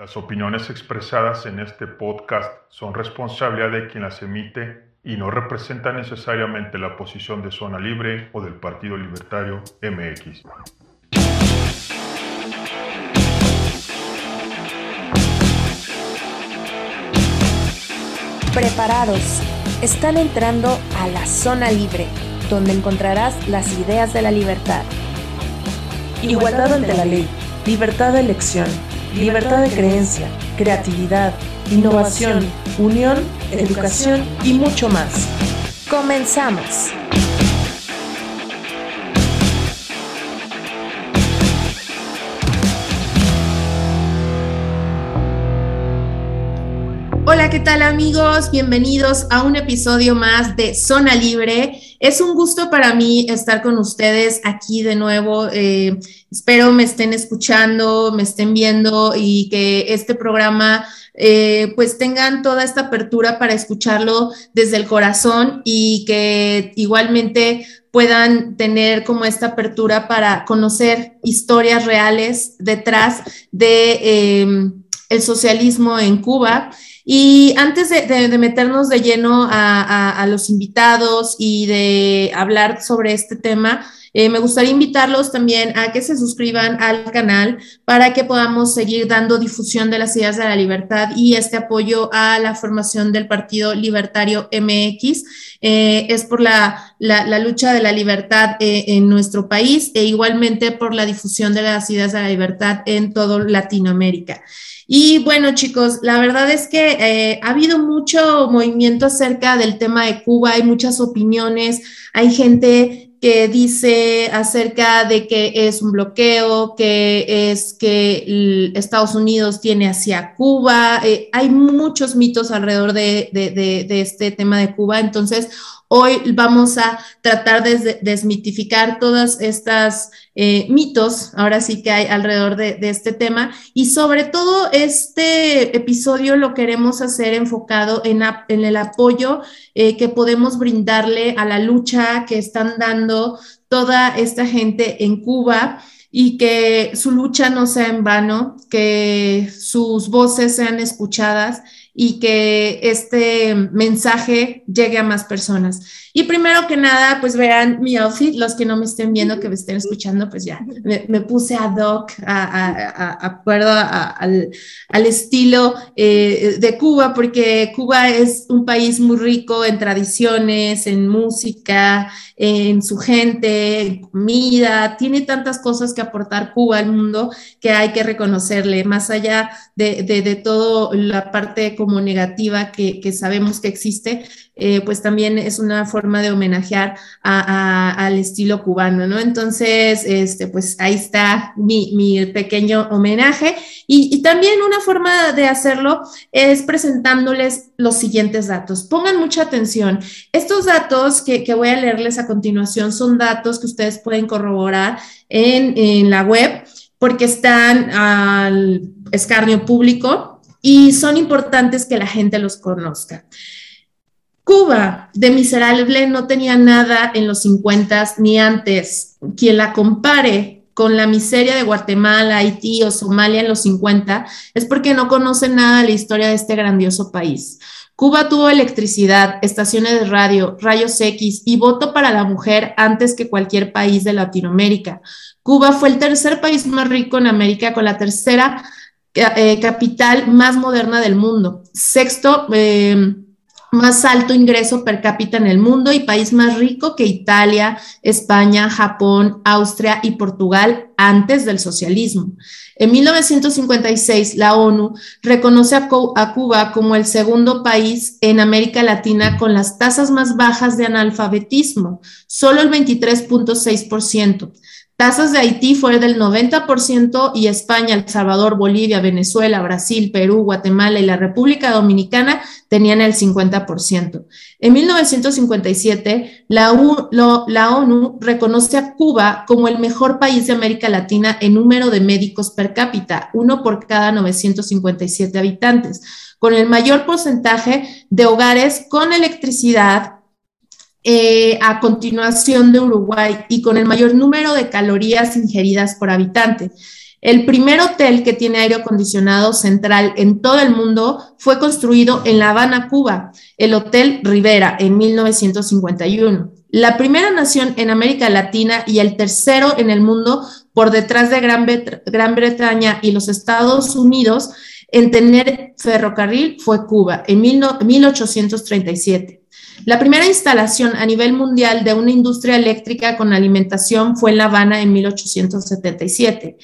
Las opiniones expresadas en este podcast son responsabilidad de quien las emite y no representan necesariamente la posición de Zona Libre o del Partido Libertario MX. Preparados. Están entrando a la Zona Libre, donde encontrarás las ideas de la libertad. Igualdad ante la ley, libertad de elección libertad de creencia, creatividad, innovación, unión, educación y mucho más. Comenzamos. ¿Qué tal amigos? Bienvenidos a un episodio más de Zona Libre. Es un gusto para mí estar con ustedes aquí de nuevo. Eh, espero me estén escuchando, me estén viendo y que este programa eh, pues tengan toda esta apertura para escucharlo desde el corazón y que igualmente puedan tener como esta apertura para conocer historias reales detrás de em, el socialismo en Cuba y antes de, meternos de lleno a, los invitados y de hablar sobre este tema, eh, me gustaría invitarlos también a que se suscriban al canal para que podamos seguir dando difusión de las ideas de la libertad y este apoyo a la formación del Partido Libertario MX. Eh, es por la, lucha de la libertad eh, en nuestro país e igualmente por la difusión de las ideas de la libertad en todo Latinoamérica. Y bueno, chicos, la verdad es que ha habido mucho movimiento acerca del tema de Cuba, hay muchas opiniones, hay gente que dice acerca de que es un bloqueo, que es que Estados Unidos tiene hacia Cuba. Eh, hay muchos mitos alrededor de, de, este tema de Cuba. Entonces, Hoy vamos a tratar de desmitificar todas estas eh, mitos, ahora sí que hay alrededor de, este tema, y sobre todo este episodio lo queremos hacer enfocado en, el apoyo eh, que podemos brindarle a la lucha que están dando toda esta gente en Cuba y que su lucha no sea en vano, que sus voces sean escuchadas y que este mensaje llegue a más personas. Y primero que nada, pues vean mi outfit, los que no me estén viendo, que me estén escuchando, pues ya, me, puse ad hoc, a, acuerdo al, estilo eh, de Cuba, porque Cuba es un país muy rico en tradiciones, en música, en su gente, en comida, tiene tantas cosas que aportar Cuba al mundo que hay que reconocerle, más allá de, de, de toda la parte como negativa que, sabemos que existe, eh, pues también es una forma de homenajear al estilo cubano, ¿no? Entonces, este, pues ahí está mi, pequeño homenaje. Y, también una forma de hacerlo es presentándoles los siguientes datos. Pongan mucha atención. Estos datos que, voy a leerles a continuación son datos que ustedes pueden corroborar en la web porque están al escarnio público y son importantes que la gente los conozca. Cuba, de miserable, no tenía nada en los 50 ni antes. Quien la compare con la miseria de Guatemala, Haití o Somalia en los 50 es porque no conoce nada de la historia de este grandioso país. Cuba tuvo electricidad, estaciones de radio, rayos X y voto para la mujer antes que cualquier país de Latinoamérica. Cuba fue el tercer país más rico en América con la tercera eh, capital más moderna del mundo. Sexto, eh, más alto ingreso per cápita en el mundo y país más rico que Italia, España, Japón, Austria y Portugal antes del socialismo. En 1956, la ONU reconoce a, Cuba como el segundo país en América Latina con las tasas más bajas de analfabetismo, solo el 23.6%. Tasas de Haití fueron del 90% y España, El Salvador, Bolivia, Venezuela, Brasil, Perú, Guatemala y la República Dominicana tenían el 50%. En 1957, la, la ONU reconoce a Cuba como el mejor país de América Latina en número de médicos per cápita, uno por cada 957 habitantes, con el mayor porcentaje de hogares con electricidad eh, a continuación de Uruguay y con el mayor número de calorías ingeridas por habitante. El primer hotel que tiene aire acondicionado central en todo el mundo fue construido en La Habana, Cuba, el Hotel Rivera, en 1951. La primera nación en América Latina y el tercero en el mundo por detrás de Gran, Bretaña y los Estados Unidos en tener ferrocarril fue Cuba en 1837. La primera instalación a nivel mundial de una industria eléctrica con alimentación fue en La Habana en 1877.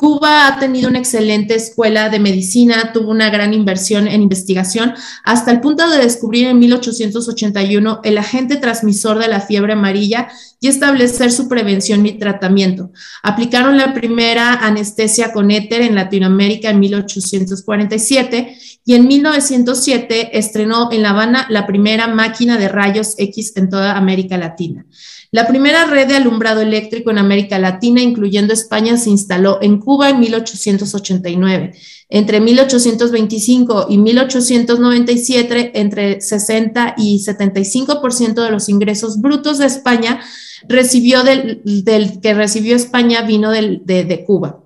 Cuba ha tenido una excelente escuela de medicina, tuvo una gran inversión en investigación, hasta el punto de descubrir en 1881 el agente transmisor de la fiebre amarilla y establecer su prevención y tratamiento. Aplicaron la primera anestesia con éter en Latinoamérica en 1847 y en 1907 estrenó en La Habana la primera máquina de rayos X en toda América Latina. La primera red de alumbrado eléctrico en América Latina, incluyendo España, se instaló en Cuba en 1889. Entre 1825 y 1897, entre 60 y 75% de los ingresos brutos de España recibió del, que recibió España vino de, de Cuba.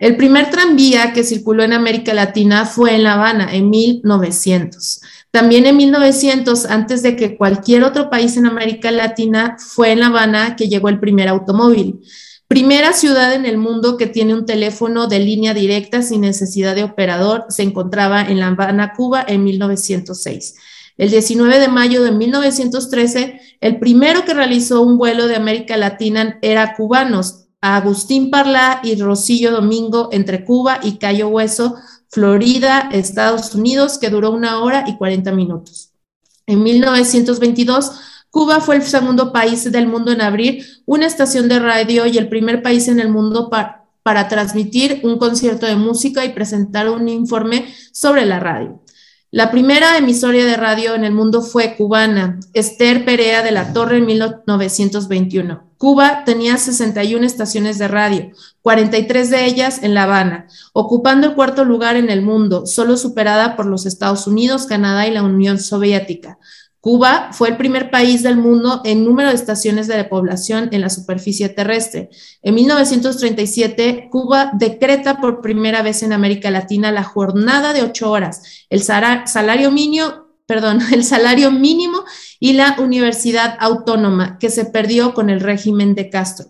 El primer tranvía que circuló en América Latina fue en La Habana en 1900. También en 1900, antes de que cualquier otro país en América Latina, fue en La Habana que llegó el primer automóvil. Primera ciudad en el mundo que tiene un teléfono de línea directa sin necesidad de operador, se encontraba en La Habana, Cuba, en 1906. El 19 de mayo de 1913, el primero que realizó un vuelo de América Latina era cubanos, Agustín Parla y Rosillo Domingo entre Cuba y Cayo Hueso, Florida, Estados Unidos, que duró una hora y 40 minutos. En 1922, Cuba fue el segundo país del mundo en abrir una estación de radio y el primer país en el mundo para transmitir un concierto de música y presentar un informe sobre la radio. La primera emisora de radio en el mundo fue cubana, Esther Perea de la Torre en 1921. Cuba tenía 61 estaciones de radio, 43 de ellas en La Habana, ocupando el cuarto lugar en el mundo, solo superada por los Estados Unidos, Canadá y la Unión Soviética. Cuba fue el primer país del mundo en número de estaciones de población en la superficie terrestre. En 1937, Cuba decreta por primera vez en América Latina la jornada de ocho horas, el salario mínimo, perdón, el salario mínimo y la universidad autónoma que se perdió con el régimen de Castro.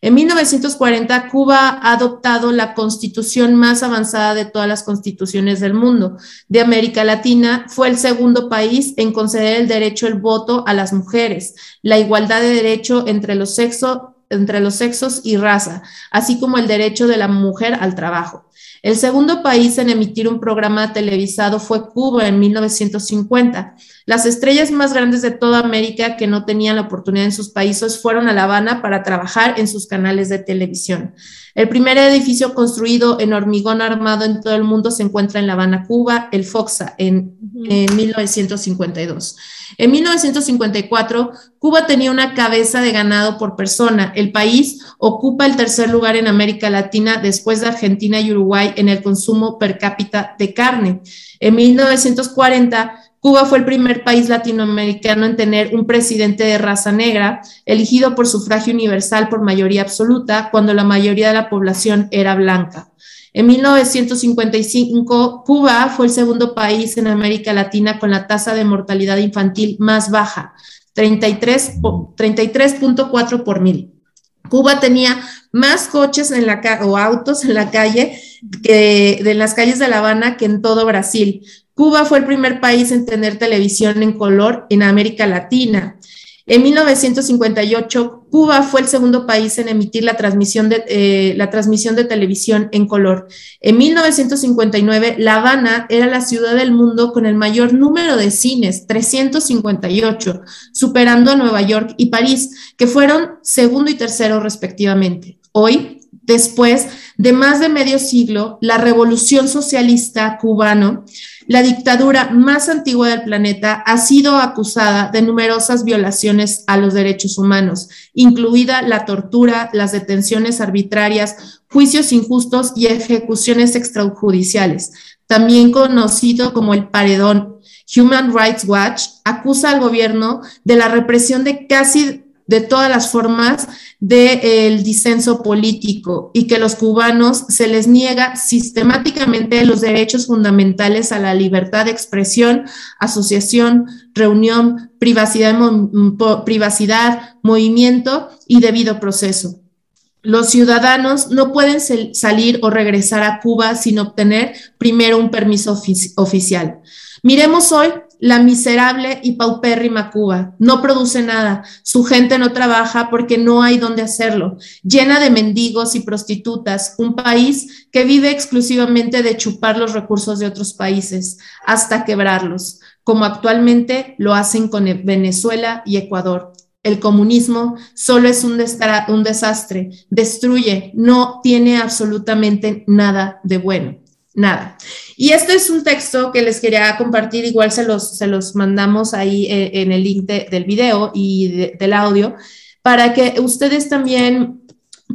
En 1940, Cuba ha adoptado la constitución más avanzada de todas las constituciones del mundo. De América Latina, fue el segundo país en conceder el derecho al voto a las mujeres, la igualdad de derecho entre los, sexos entre los sexos y raza, así como el derecho de la mujer al trabajo. El segundo país en emitir un programa televisado fue Cuba en 1950. Las estrellas más grandes de toda América que no tenían la oportunidad en sus países fueron a La Habana para trabajar en sus canales de televisión. El primer edificio construido en hormigón armado en todo el mundo se encuentra en La Habana, Cuba, el Foxa, en, en 1952. En 1954, Cuba tenía una cabeza de ganado por persona. El país ocupa el tercer lugar en América Latina después de Argentina y Uruguay en el consumo per cápita de carne. En 1940, Cuba fue el primer país latinoamericano en tener un presidente de raza negra, elegido por sufragio universal por mayoría absoluta, cuando la mayoría de la población era blanca. En 1955, Cuba fue el segundo país en América Latina con la tasa de mortalidad infantil más baja, 33.4 por mil. Cuba tenía más coches en la o autos en la calle que de las calles de La Habana que en todo Brasil. Cuba fue el primer país en tener televisión en color en América Latina. En 1958, Cuba fue el segundo país en emitir la transmisión de, eh, la transmisión de televisión en color. En 1959, La Habana era la ciudad del mundo con el mayor número de cines, 358, superando a Nueva York y París, que fueron segundo y tercero respectivamente. Hoy, después de más de medio siglo, la revolución socialista cubano la dictadura más antigua del planeta ha sido acusada de numerosas violaciones a los derechos humanos, incluida la tortura, las detenciones arbitrarias, juicios injustos y ejecuciones extrajudiciales, también conocido como el paredón. Human Rights Watch acusa al gobierno de la represión de casi de todas las formas del disenso político y que los cubanos se les niega sistemáticamente los derechos fundamentales a la libertad de expresión, asociación, reunión, privacidad, privacidad movimiento y debido proceso. Los ciudadanos no pueden salir o regresar a Cuba sin obtener primero un permiso oficial. Miremos hoy la miserable y paupérrima Cuba. No produce nada. Su gente no trabaja porque no hay dónde hacerlo. Llena de mendigos y prostitutas. Un país que vive exclusivamente de chupar los recursos de otros países hasta quebrarlos, como actualmente lo hacen con Venezuela y Ecuador. El comunismo solo es un, un desastre, destruye, no tiene absolutamente nada de bueno nada. Y este es un texto que les quería compartir, igual se los, se los mandamos ahí eh, en el link del video y del audio, para que ustedes también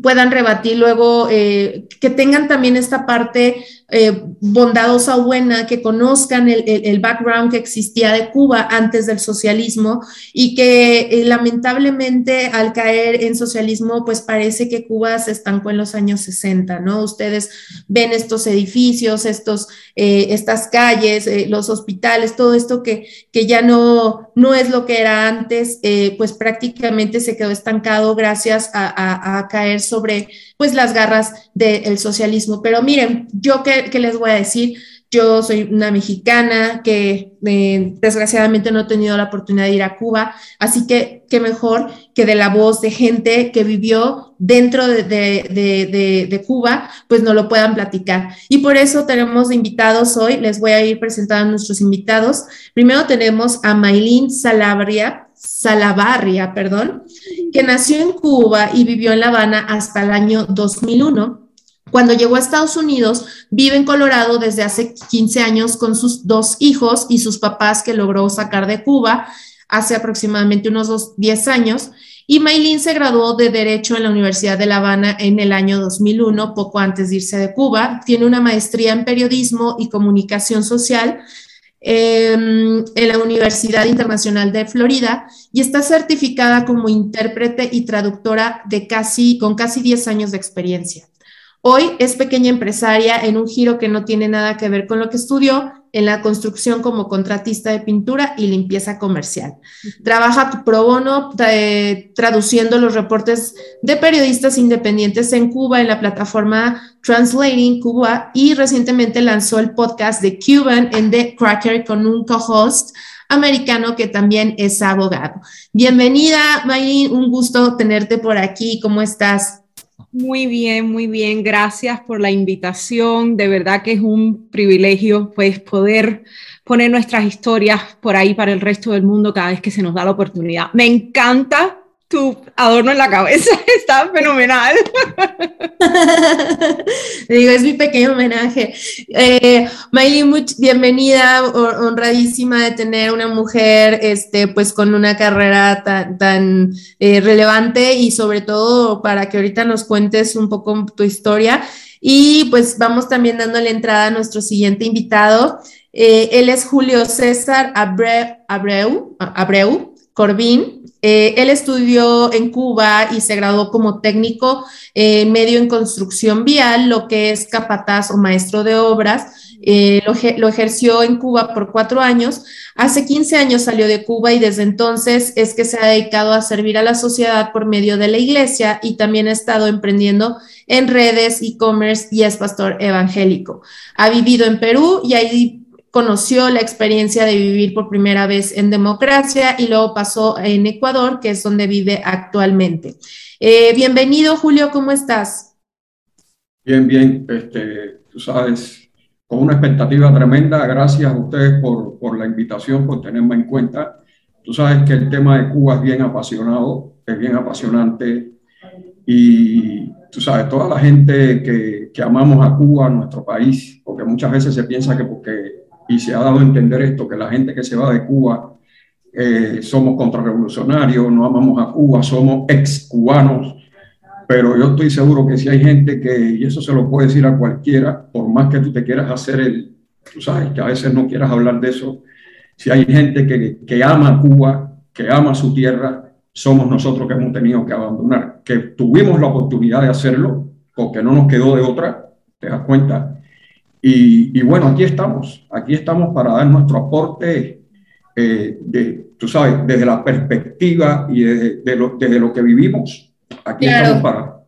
puedan rebatir luego, eh, que tengan también esta parte eh, bondadosa o buena, que conozcan el, background que existía de Cuba antes del socialismo y que eh, lamentablemente al caer en socialismo, pues parece que Cuba se estancó en los años 60, ¿no? Ustedes ven estos edificios, estos, eh, estas calles, los hospitales, todo esto que, que ya no, no es lo que era antes, pues prácticamente se quedó estancado gracias a, a caer sobre pues las garras del socialismo. Pero miren, yo que ¿qué, les voy a decir? Yo soy una mexicana que eh, desgraciadamente no he tenido la oportunidad de ir a Cuba, así que qué mejor que de la voz de gente que vivió dentro de, Cuba, pues no lo puedan platicar. Y por eso tenemos invitados hoy, les voy a ir presentando a nuestros invitados. Primero tenemos a Maylin Salabria, Salabarria, perdón, que nació en Cuba y vivió en La Habana hasta el año 2001 cuando llegó a Estados Unidos, vive en Colorado desde hace 15 años con sus dos hijos y sus papás que logró sacar de Cuba hace aproximadamente unos 10 años. Y Maylin se graduó de Derecho en la Universidad de La Habana en el año 2001, poco antes de irse de Cuba. Tiene una maestría en Periodismo y Comunicación Social em, en la Universidad Internacional de Florida y está certificada como intérprete y traductora de casi, con casi 10 años de experiencia. Hoy es pequeña empresaria en un giro que no tiene nada que ver con lo que estudió en la construcción como contratista de pintura y limpieza comercial. Trabaja pro bono eh, traduciendo los reportes de periodistas independientes en Cuba en la plataforma Translating Cuba y recientemente lanzó el podcast de Cuban en The Cracker con un co-host americano que también es abogado. Bienvenida, Maylin, un gusto tenerte por aquí. ¿Cómo estás? Muy bien, muy bien. Gracias por la invitación. De verdad que es un privilegio pues poder poner nuestras historias por ahí para el resto del mundo cada vez que se nos da la oportunidad. Me encanta tu adorno en la cabeza, está fenomenal. Digo, es mi pequeño homenaje. Eh, bienvenida, honradísima de tener una mujer, este, pues con una carrera tan, tan eh, relevante y sobre todo para que ahorita nos cuentes un poco tu historia. Y pues vamos también dándole entrada a nuestro siguiente invitado. Eh, él es Julio César Abreu, Abreu Corbín. Eh, él estudió en Cuba y se graduó como técnico medio en construcción vial, lo que es capataz o maestro de obras. Eh, lo, ejerció en Cuba por cuatro años. Hace 15 años salió de Cuba y desde entonces es que se ha dedicado a servir a la sociedad por medio de la iglesia y también ha estado emprendiendo en redes, e-commerce y es pastor evangélico. Ha vivido en Perú y ahí conoció la experiencia de vivir por primera vez en democracia y luego pasó en Ecuador, que es donde vive actualmente. Eh, bienvenido, Julio, ¿cómo estás? Bien, bien, este, tú sabes, con una expectativa tremenda, gracias a ustedes por, por la invitación, por tenerme en cuenta. Tú sabes que el tema de Cuba es bien apasionado, es bien apasionante y tú sabes, toda la gente que, que amamos a Cuba, nuestro país, porque muchas veces se piensa que porque y se ha dado a entender esto, que la gente que se va de Cuba eh, somos contrarrevolucionarios, no amamos a Cuba, somos ex cubanos, pero yo estoy seguro que si hay gente que, y eso se lo puede decir a cualquiera, por más que tú te quieras hacer el, tú sabes, que a veces no quieras hablar de eso, si hay gente que, que ama a Cuba, que ama su tierra, somos nosotros que hemos tenido que abandonar, que tuvimos la oportunidad de hacerlo porque no nos quedó de otra, te das cuenta. Y, bueno, aquí estamos, aquí estamos para dar nuestro aporte, eh, de, tú sabes, desde la perspectiva y desde, lo, desde lo que vivimos. Aquí estamos para,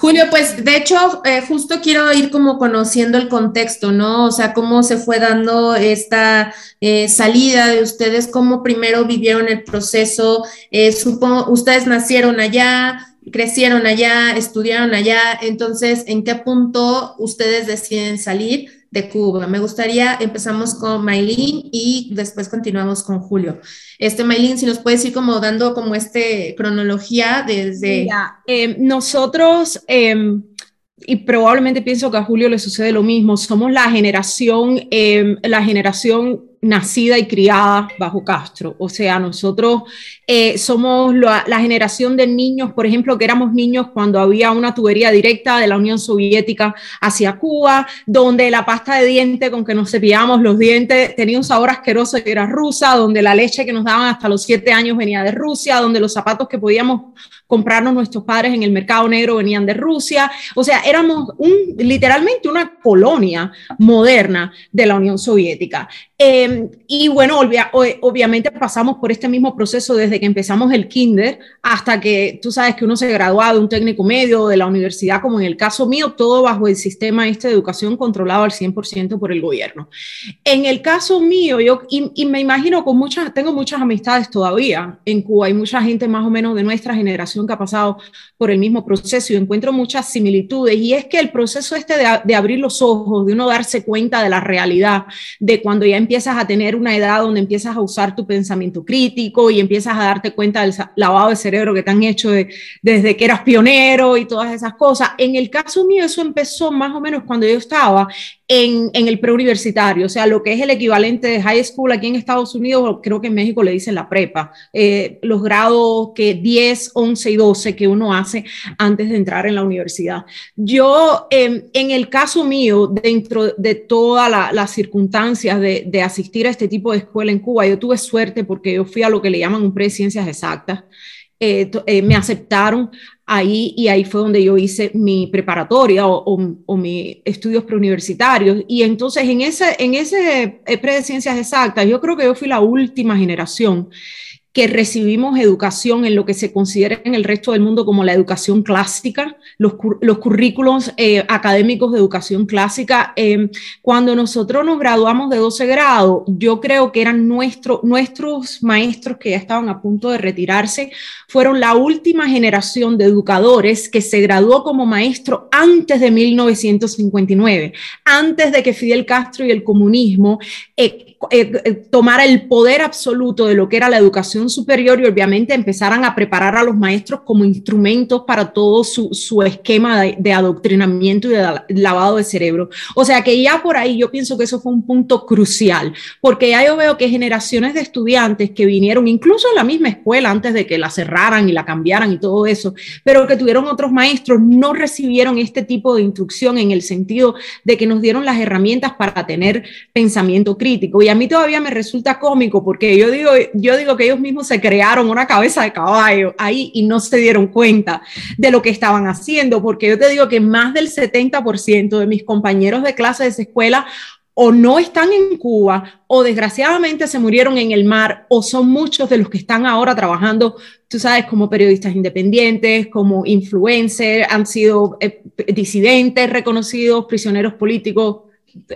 Julio, pues de hecho, eh, justo quiero ir como conociendo el contexto, ¿no? O sea, cómo se fue dando esta eh, salida de ustedes, cómo primero vivieron el proceso. Eh, supongo, ustedes nacieron allá, crecieron allá, estudiaron allá, entonces, ¿en qué punto ustedes deciden salir? de Cuba. Me gustaría, empezamos con Maylin y después continuamos con Julio. Este, Maylin, si nos puedes ir como dando como este cronología desde... Eh, nosotros, em, y probablemente pienso que a Julio le sucede lo mismo, somos la generación, em, la generación nacida y criada bajo Castro. O sea, nosotros eh, somos la, generación de niños, por ejemplo, que éramos niños cuando había una tubería directa de la Unión Soviética hacia Cuba, donde la pasta de diente con que nos cepillamos los dientes tenía un sabor asqueroso y era rusa, donde la leche que nos daban hasta los siete años venía de Rusia, donde los zapatos que podíamos comprarnos nuestros padres en el mercado negro venían de Rusia. O sea, éramos un, literalmente una colonia moderna de la Unión Soviética. Em, y bueno, obviamente pasamos por este mismo proceso desde que empezamos el kinder hasta que tú sabes que uno se gradúa de un técnico medio de la universidad, como en el caso mío, todo bajo el sistema este de educación controlado al 100% por el gobierno. En el caso mío, yo, y, me imagino con muchas, tengo muchas amistades todavía en Cuba, hay mucha gente más o menos de nuestra generación que ha pasado por el mismo proceso y encuentro muchas similitudes. Y es que el proceso este de, de abrir los ojos, de uno darse cuenta de la realidad, de cuando ya empiezas a tener una edad donde empiezas a usar tu pensamiento crítico y empiezas a darte cuenta del lavado de cerebro que te han hecho desde que eras pionero y todas esas cosas. En el caso mío, eso empezó más o menos cuando yo estaba en, en el preuniversitario, o sea, lo que es el equivalente de high school aquí en Estados Unidos, creo que en México le dicen la prepa, eh, los grados que 10, 11 y 12 que uno hace antes de entrar en la universidad. Yo, em, en el caso mío, dentro de todas las circunstancias de, de, asistir a este tipo de escuela en Cuba, yo tuve suerte porque yo fui a lo que le llaman un pre-ciencias exactas. Eh, eh, me aceptaron ahí y ahí fue donde yo hice mi preparatoria o, o, mis estudios preuniversitarios. Y entonces en ese, en ese eh, pre de ciencias exactas, yo creo que yo fui la última generación que recibimos educación en lo que se considera en el resto del mundo como la educación clásica, los, los currículos eh, académicos de educación clásica. Eh, cuando nosotros nos graduamos de 12 grados, yo creo que eran nuestro, nuestros maestros que ya estaban a punto de retirarse, fueron la última generación de educadores que se graduó como maestro antes de 1959, antes de que Fidel Castro y el comunismo eh, eh, eh, tomar el poder absoluto de lo que era la educación superior y obviamente empezaran a preparar a los maestros como instrumentos para todo su, su esquema de, adoctrinamiento y de lavado de cerebro. O sea que ya por ahí yo pienso que eso fue un punto crucial, porque ya yo veo que generaciones de estudiantes que vinieron incluso en la misma escuela antes de que la cerraran y la cambiaran y todo eso, pero que tuvieron otros maestros, no recibieron este tipo de instrucción en el sentido de que nos dieron las herramientas para tener pensamiento crítico. Y a mí todavía me resulta cómico porque yo digo, yo digo que ellos mismos se crearon una cabeza de caballo ahí y no se dieron cuenta de lo que estaban haciendo, porque yo te digo que más del 70% de mis compañeros de clase de esa escuela o no están en Cuba o desgraciadamente se murieron en el mar o son muchos de los que están ahora trabajando, tú sabes, como periodistas independientes, como influencers, han sido eh, disidentes reconocidos, prisioneros políticos,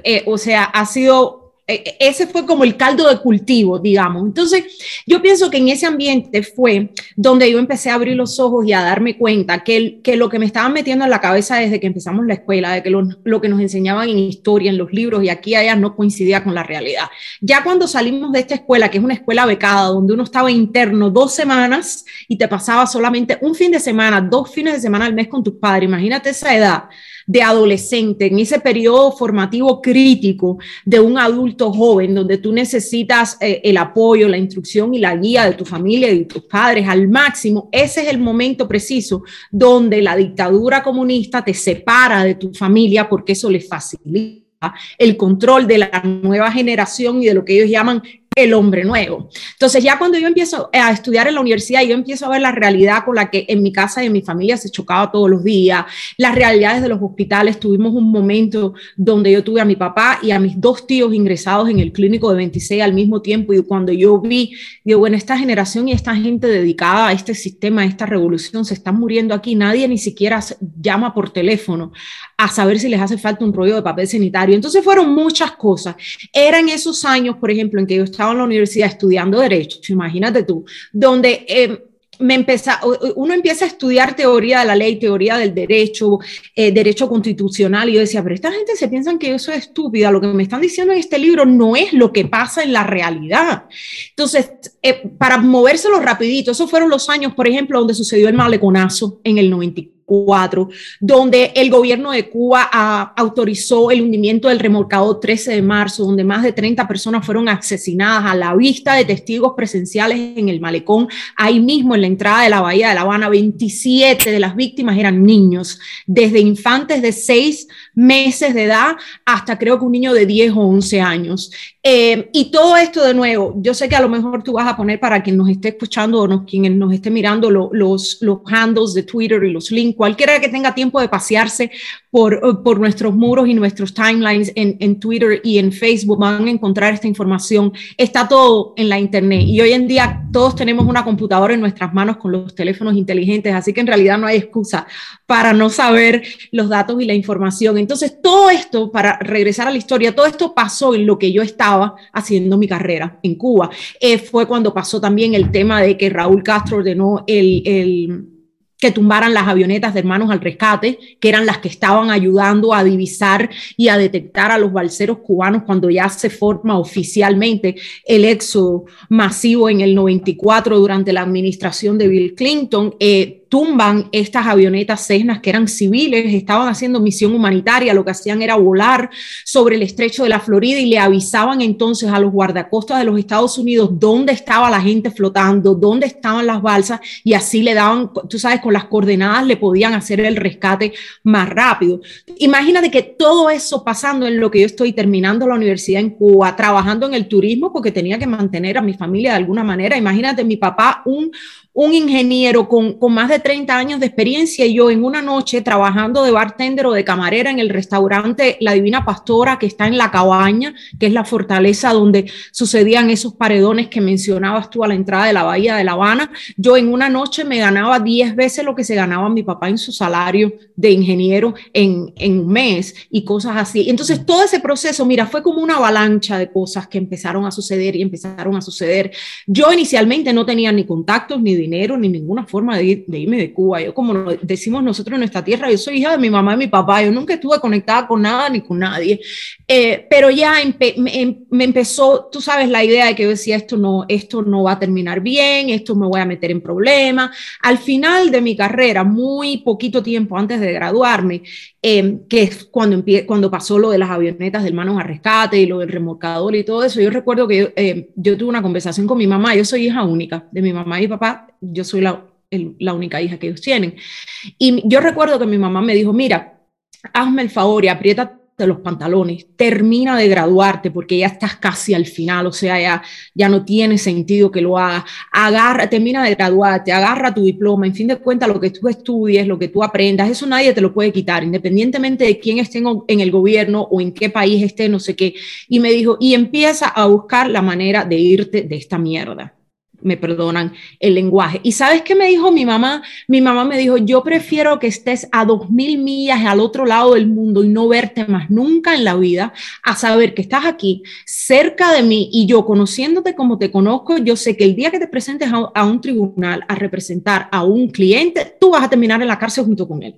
eh, o sea, ha sido ese fue como el caldo de cultivo, digamos. Entonces, yo pienso que en ese ambiente fue donde yo empecé a abrir los ojos y a darme cuenta que, que lo que me estaban metiendo en la cabeza desde que empezamos la escuela, de que lo, lo, que nos enseñaban en historia, en los libros y aquí y allá no coincidía con la realidad. Ya cuando salimos de esta escuela, que es una escuela becada, donde uno estaba interno dos semanas y te pasaba solamente un fin de semana, dos fines de semana al mes con tus padres, imagínate esa edad de adolescente, en ese periodo formativo crítico de un adulto joven, donde tú necesitas eh, el apoyo, la instrucción y la guía de tu familia y de tus padres al máximo, ese es el momento preciso donde la dictadura comunista te separa de tu familia porque eso le facilita el control de la nueva generación y de lo que ellos llaman el hombre nuevo. Entonces ya cuando yo empiezo a estudiar en la universidad, yo empiezo a ver la realidad con la que en mi casa y en mi familia se chocaba todos los días, las realidades de los hospitales. Tuvimos un momento donde yo tuve a mi papá y a mis dos tíos ingresados en el clínico de 26 al mismo tiempo y cuando yo vi, digo, bueno, esta generación y esta gente dedicada a este sistema, a esta revolución, se están muriendo aquí, nadie ni siquiera llama por teléfono a saber si les hace falta un rollo de papel sanitario. Entonces fueron muchas cosas. Eran esos años, por ejemplo, en que yo estaba en la universidad estudiando derecho, imagínate tú, donde eh, me empezó, uno empieza a estudiar teoría de la ley, teoría del derecho, eh, derecho constitucional, y yo decía, pero esta gente se piensan que eso es estúpida, lo que me están diciendo en este libro no es lo que pasa en la realidad. Entonces, eh, para movérselo rapidito, esos fueron los años, por ejemplo, donde sucedió el maleconazo en el 94 donde el gobierno de Cuba ah, autorizó el hundimiento del remolcado 13 de marzo, donde más de 30 personas fueron asesinadas a la vista de testigos presenciales en el malecón, ahí mismo en la entrada de la bahía de La Habana, 27 de las víctimas eran niños, desde infantes de 6 meses de edad hasta creo que un niño de 10 o 11 años. Eh, y todo esto de nuevo, yo sé que a lo mejor tú vas a poner para quien nos esté escuchando o quien nos esté mirando los, los handles de Twitter y los links, cualquiera que tenga tiempo de pasearse por, por nuestros muros y nuestros timelines en, en, Twitter y en Facebook van a encontrar esta información. Está todo en la Internet y hoy en día todos tenemos una computadora en nuestras manos con los teléfonos inteligentes, así que en realidad no hay excusa para no saber los datos y la información. Entonces, todo esto, para regresar a la historia, todo esto pasó en lo que yo estaba haciendo mi carrera en Cuba. Eh, fue cuando pasó también el tema de que Raúl Castro ordenó el, el que tumbaran las avionetas de hermanos al rescate, que eran las que estaban ayudando a divisar y a detectar a los balseros cubanos cuando ya se forma oficialmente el éxodo masivo en el 94 durante la administración de Bill Clinton. Eh, tumban estas avionetas Cessnas que eran civiles, estaban haciendo misión humanitaria, lo que hacían era volar sobre el estrecho de la Florida y le avisaban entonces a los guardacostas de los Estados Unidos dónde estaba la gente flotando, dónde estaban las balsas y así le daban, tú sabes, con las coordenadas le podían hacer el rescate más rápido. Imagínate que todo eso pasando en lo que yo estoy terminando la universidad en Cuba, trabajando en el turismo porque tenía que mantener a mi familia de alguna manera. Imagínate mi papá, un, un ingeniero con, con, más de 30 años de experiencia y yo en una noche trabajando de bartender o de camarera en el restaurante La Divina Pastora que está en La Cabaña, que es la fortaleza donde sucedían esos paredones que mencionabas tú a la entrada de la Bahía de La Habana. Yo en una noche me ganaba 10 veces lo que se ganaba mi papá en su salario de ingeniero en, en un mes y cosas así. Entonces todo ese proceso, mira, fue como una avalancha de cosas que empezaron a suceder y empezaron a suceder. Yo inicialmente no tenía ni contactos ni dinero ni ninguna forma de, irme de Cuba. Yo, como decimos nosotros en nuestra tierra, yo soy hija de mi mamá y mi papá, yo nunca estuve conectada con nada ni con nadie. Eh, pero ya em, me, empezó, tú sabes, la idea de que yo decía, esto no, esto no va a terminar bien, esto me voy a meter en problemas. Al final de mi carrera, muy poquito tiempo antes de graduarme, em, que es cuando, cuando pasó lo de las avionetas del manos a rescate y lo del remolcador y todo eso, yo recuerdo que em, yo tuve una conversación con mi mamá, yo soy hija única de mi mamá y papá, yo soy la, la única hija que ellos tienen. Y yo recuerdo que mi mamá me dijo, mira, hazme el favor y apriétate los pantalones, termina de graduarte porque ya estás casi al final, o sea, ya, ya no tiene sentido que lo hagas, agarra, termina de graduarte, agarra tu diploma, en fin de cuentas lo que tú estudies, lo que tú aprendas, eso nadie te lo puede quitar, independientemente de quién esté en el gobierno o en qué país esté, no sé qué. Y me dijo, y empieza a buscar la manera de irte de esta mierda me perdonan el lenguaje. ¿Y sabes qué me dijo mi mamá? Mi mamá me dijo, yo prefiero que estés a dos mil millas al otro lado del mundo y no verte más nunca en la vida, a saber que estás aquí, cerca de mí y yo conociéndote como te conozco, yo sé que el día que te presentes a, un tribunal a representar a un cliente, tú vas a terminar en la cárcel junto con él.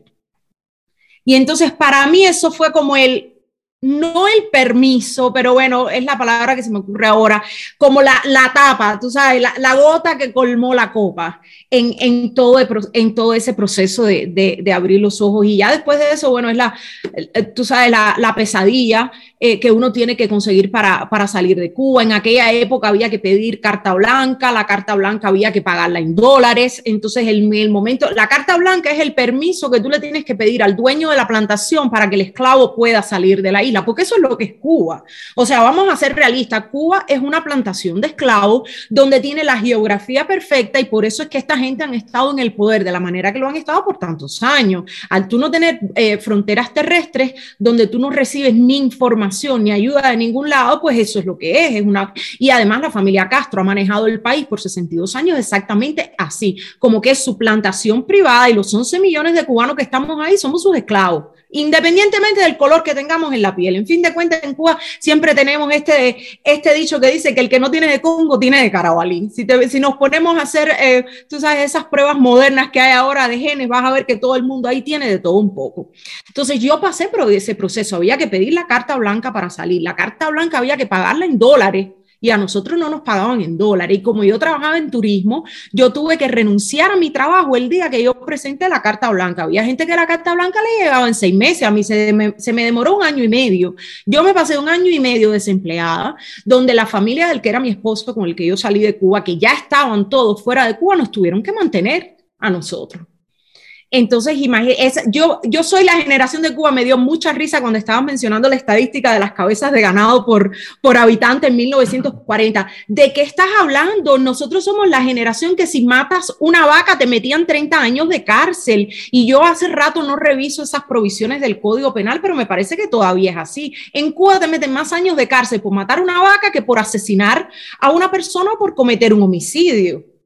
Y entonces para mí eso fue como el, no el permiso, pero bueno, es la palabra que se me ocurre ahora, como la, la tapa, tú sabes, la, gota que colmó la copa en, en, todo, en todo ese proceso de, de, de, abrir los ojos. Y ya después de eso, bueno, es la, eh, tú sabes, la, la pesadilla eh, que uno tiene que conseguir para, para salir de Cuba. En aquella época había que pedir carta blanca, la carta blanca había que pagarla en dólares. Entonces, el, el momento, la carta blanca es el permiso que tú le tienes que pedir al dueño de la plantación para que el esclavo pueda salir de la isla, porque eso es lo que es Cuba. O sea, vamos a ser realistas, Cuba es una plantación de esclavos donde tiene la geografía perfecta y por eso es que esta gente han estado en el poder de la manera que lo han estado por tantos años. Al tú no tener eh, fronteras terrestres donde tú no recibes ni información ni ayuda de ningún lado, pues eso es lo que es. es una... Y además la familia Castro ha manejado el país por 62 años exactamente así, como que es su plantación privada y los 11 millones de cubanos que estamos ahí somos sus esclavos independientemente del color que tengamos en la piel. En fin de cuentas, en Cuba siempre tenemos este, este dicho que dice que el que no tiene de Congo tiene de Carabalí. Si, si nos ponemos a hacer, eh, tú sabes, esas pruebas modernas que hay ahora de genes, vas a ver que todo el mundo ahí tiene de todo un poco. Entonces yo pasé por ese proceso, había que pedir la carta blanca para salir. La carta blanca había que pagarla en dólares y a nosotros no nos pagaban en dólares. Y como yo trabajaba en turismo, yo tuve que renunciar a mi trabajo el día que yo presenté la carta blanca. Había gente que la carta blanca le llegaba en seis meses, a mí se me, se me demoró un año y medio. Yo me pasé un año y medio desempleada, donde la familia del que era mi esposo, con el que yo salí de Cuba, que ya estaban todos fuera de Cuba, nos tuvieron que mantener a nosotros. Entonces, yo, yo soy la generación de Cuba, me dio mucha risa cuando estaban mencionando la estadística de las cabezas de ganado por, por habitante en 1940. ¿De qué estás hablando? Nosotros somos la generación que si matas una vaca te metían 30 años de cárcel. Y yo hace rato no reviso esas provisiones del Código Penal, pero me parece que todavía es así. En Cuba te meten más años de cárcel por matar una vaca que por asesinar a una persona o por cometer un homicidio.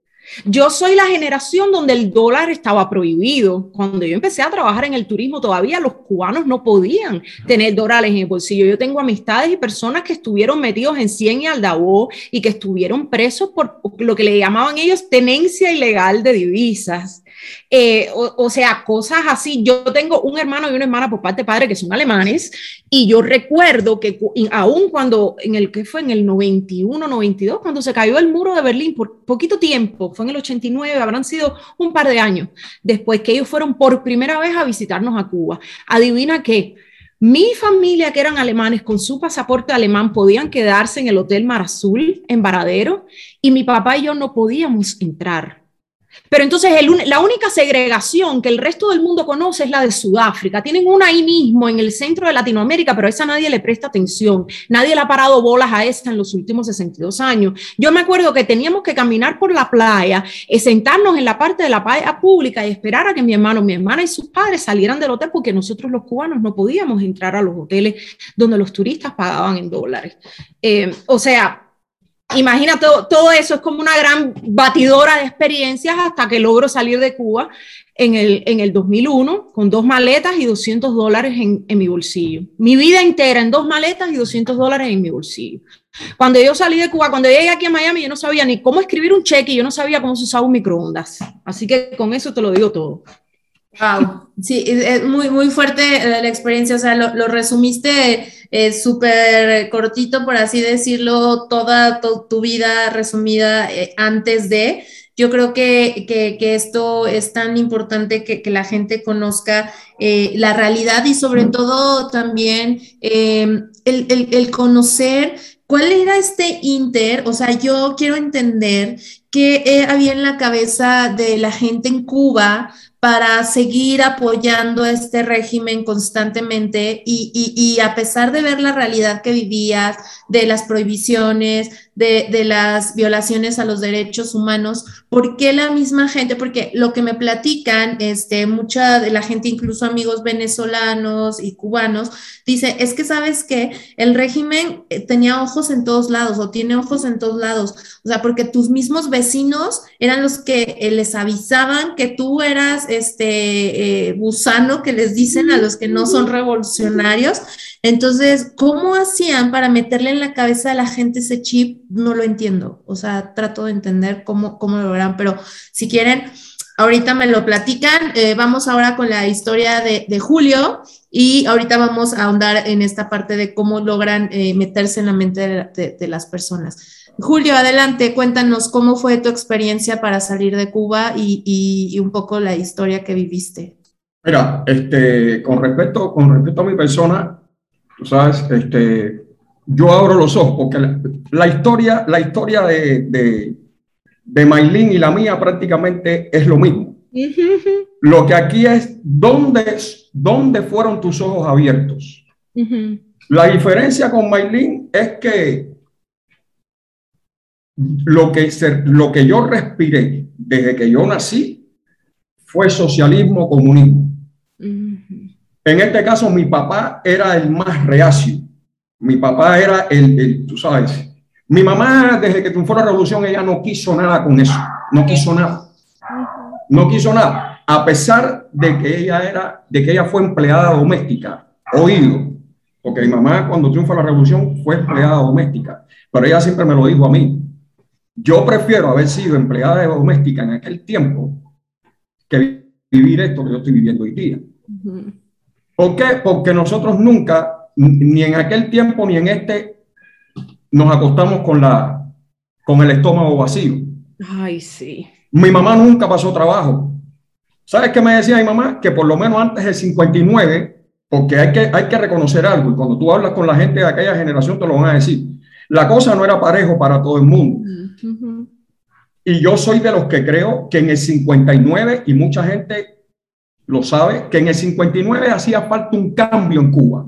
Yo soy la generación donde el dólar estaba prohibido. Cuando yo empecé a trabajar en el turismo, todavía los cubanos no podían tener dólares en el bolsillo. Yo tengo amistades y personas que estuvieron metidos en Cien y Aldabó y que estuvieron presos por lo que le llamaban ellos tenencia ilegal de divisas. Eh, o, sea, cosas así. Yo tengo un hermano y una hermana por parte de padre que son alemanes y yo recuerdo que aún cuando, en el que fue en el 91, 92, cuando se cayó el muro de Berlín por poquito tiempo, fue en el 89, habrán sido un par de años después que ellos fueron por primera vez a visitarnos a Cuba. Adivina qué. Mi familia, que eran alemanes con su pasaporte alemán, podían quedarse en el Hotel Mar Azul en Varadero y mi papá y yo no podíamos entrar pero entonces la única segregación que el resto del mundo conoce es la de Sudáfrica. Tienen una ahí mismo en el centro de Latinoamérica, pero esa nadie le presta atención. Nadie le ha parado bolas a esa en los últimos 62 años. Yo me acuerdo que teníamos que caminar por la playa, eh, sentarnos en la parte de la playa pública y esperar a que mi hermano, mi hermana y sus padres salieran del hotel porque nosotros los cubanos no podíamos entrar a los hoteles donde los turistas pagaban en dólares. Eh, o sea, imagínate, todo, eso es como una gran batidora de experiencias hasta que logro salir de Cuba en el, en el 2001 con dos maletas y 200 dólares en, en mi bolsillo. Mi vida entera en dos maletas y 200 dólares en mi bolsillo. Cuando yo salí de Cuba, cuando llegué aquí a Miami, yo no sabía ni cómo escribir un cheque, yo no sabía cómo se usaba un microondas. Así que con eso te lo digo todo. Wow, sí, es muy, muy fuerte la experiencia, o sea, lo, lo resumiste es súper cortito, por así decirlo, toda tu vida resumida eh, antes de. Yo creo que, que, esto es tan importante que, que la gente conozca eh, la realidad y sobre todo también em, el, el, el conocer ¿Cuál era este inter? O sea, yo quiero entender qué eh, había en la cabeza de la gente en Cuba para seguir apoyando este régimen constantemente y, y, a pesar de ver la realidad que vivías, de las prohibiciones, de, de, las violaciones a los derechos humanos, ¿por qué la misma gente? Porque lo que me platican, este, mucha de la gente, incluso amigos venezolanos y cubanos, dice, es que sabes que el régimen eh, tenía ojos en todos lados o tiene ojos en todos lados, o sea, porque tus mismos vecinos eran los que eh, les avisaban que tú eras este eh, gusano que les dicen a los que no son revolucionarios. Entonces, ¿cómo hacían para meterle en la cabeza a la gente ese chip? No lo entiendo. O sea, trato de entender cómo, cómo lo verán, pero si quieren, ahorita me lo platican. Eh, vamos ahora con la historia de, Julio y ahorita vamos a ahondar en esta parte de cómo logran eh, meterse en la mente de las personas. Julio, adelante, cuéntanos cómo fue tu experiencia para salir de Cuba y, un poco la historia que viviste. Mira, este, con respecto, con respecto a mi persona, tú sabes, este, yo abro los ojos porque la, historia, la historia de, de, de Maylin y la mía prácticamente es lo mismo. Lo que aquí es, ¿dónde, dónde fueron tus ojos abiertos? La diferencia con Maylin es que lo que, lo que yo respiré desde que yo nací fue socialismo, comunismo. En este caso, mi papá era el más reacio. Mi papá era el, el, tú sabes, mi mamá, desde que triunfó la revolución, ella no quiso nada con eso. No quiso nada. No quiso nada. A pesar de que ella era, de que ella fue empleada doméstica. Oído. Porque mi mamá, cuando triunfa la revolución, fue empleada doméstica. Pero ella siempre me lo dijo a mí. Yo prefiero haber sido empleada doméstica en aquel tiempo que vivir esto que yo estoy viviendo hoy día. ¿Por qué? Porque nosotros nunca, ni en aquel tiempo ni en este, nos acostamos con, la, con el estómago vacío. Ay, sí. Mi mamá nunca pasó trabajo. ¿Sabes qué me decía mi mamá? Que por lo menos antes del 59, porque hay que, hay que reconocer algo, y cuando tú hablas con la gente de aquella generación te lo van a decir, la cosa no era parejo para todo el mundo. Y yo soy de los que creo que en el 59, y mucha gente lo sabe, que en el 59 hacía falta un cambio en Cuba.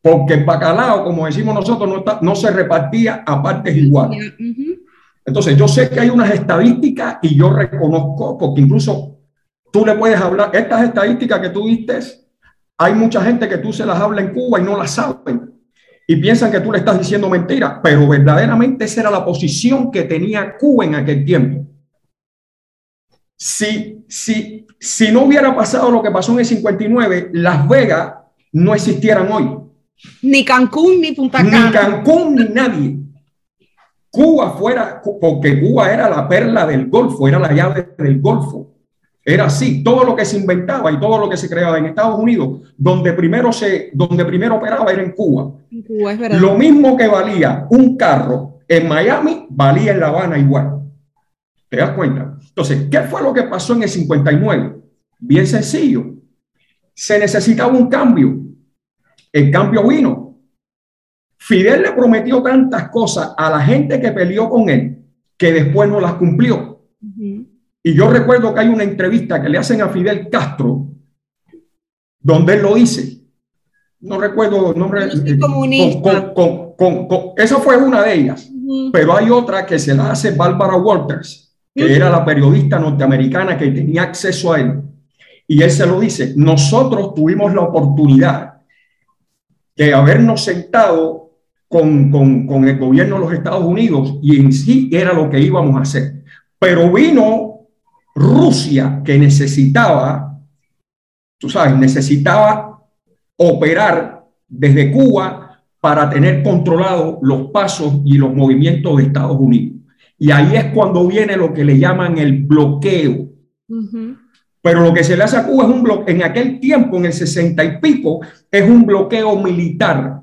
Porque el bacalao, como decimos nosotros, no, no se repartía a partes iguales. Entonces, yo sé que hay unas estadísticas y yo reconozco, porque incluso tú le puedes hablar, estas estadísticas que tú viste, hay mucha gente que tú se las habla en Cuba y no las saben y piensan que tú le estás diciendo mentira, pero verdaderamente esa era la posición que tenía Cuba en aquel tiempo. Si, si, si no hubiera pasado lo que pasó en el 59, Las Vegas no existieran hoy. Ni Cancún, ni Punta Cana. Ni Cancún, ni nadie. Cuba fuera, porque Cuba era la perla del Golfo, era la llave del Golfo. Era así, todo lo que se inventaba y todo lo que se creaba en Estados Unidos, donde primero se, donde primero operaba era en Cuba. lo mismo que valía un carro en Miami, valía en La Habana igual. ¿Te das cuenta? Entonces, ¿qué fue lo que pasó en el 59? Bien sencillo. Se necesitaba un cambio. El cambio vino. Fidel le prometió tantas cosas a la gente que peleó con él que después no las cumplió. Y yo recuerdo que hay una entrevista que le hacen a Fidel Castro, donde él lo dice. No recuerdo el nombre. Eh, esa fue una de ellas. Pero hay otra que se la hace Barbara Walters, que era la periodista norteamericana que tenía acceso a él. Y él se lo dice, nosotros tuvimos la oportunidad de habernos sentado con, con, con el gobierno de los Estados Unidos y en sí era lo que íbamos a hacer. Pero vino Rusia, que necesitaba, tú sabes, necesitaba operar desde Cuba para tener controlado los pasos y los movimientos de Estados Unidos. Y ahí es cuando viene lo que le llaman el bloqueo. Pero lo que se le hace a Cuba es un bloqueo, en aquel tiempo, en el sesenta y pico, es un bloqueo militar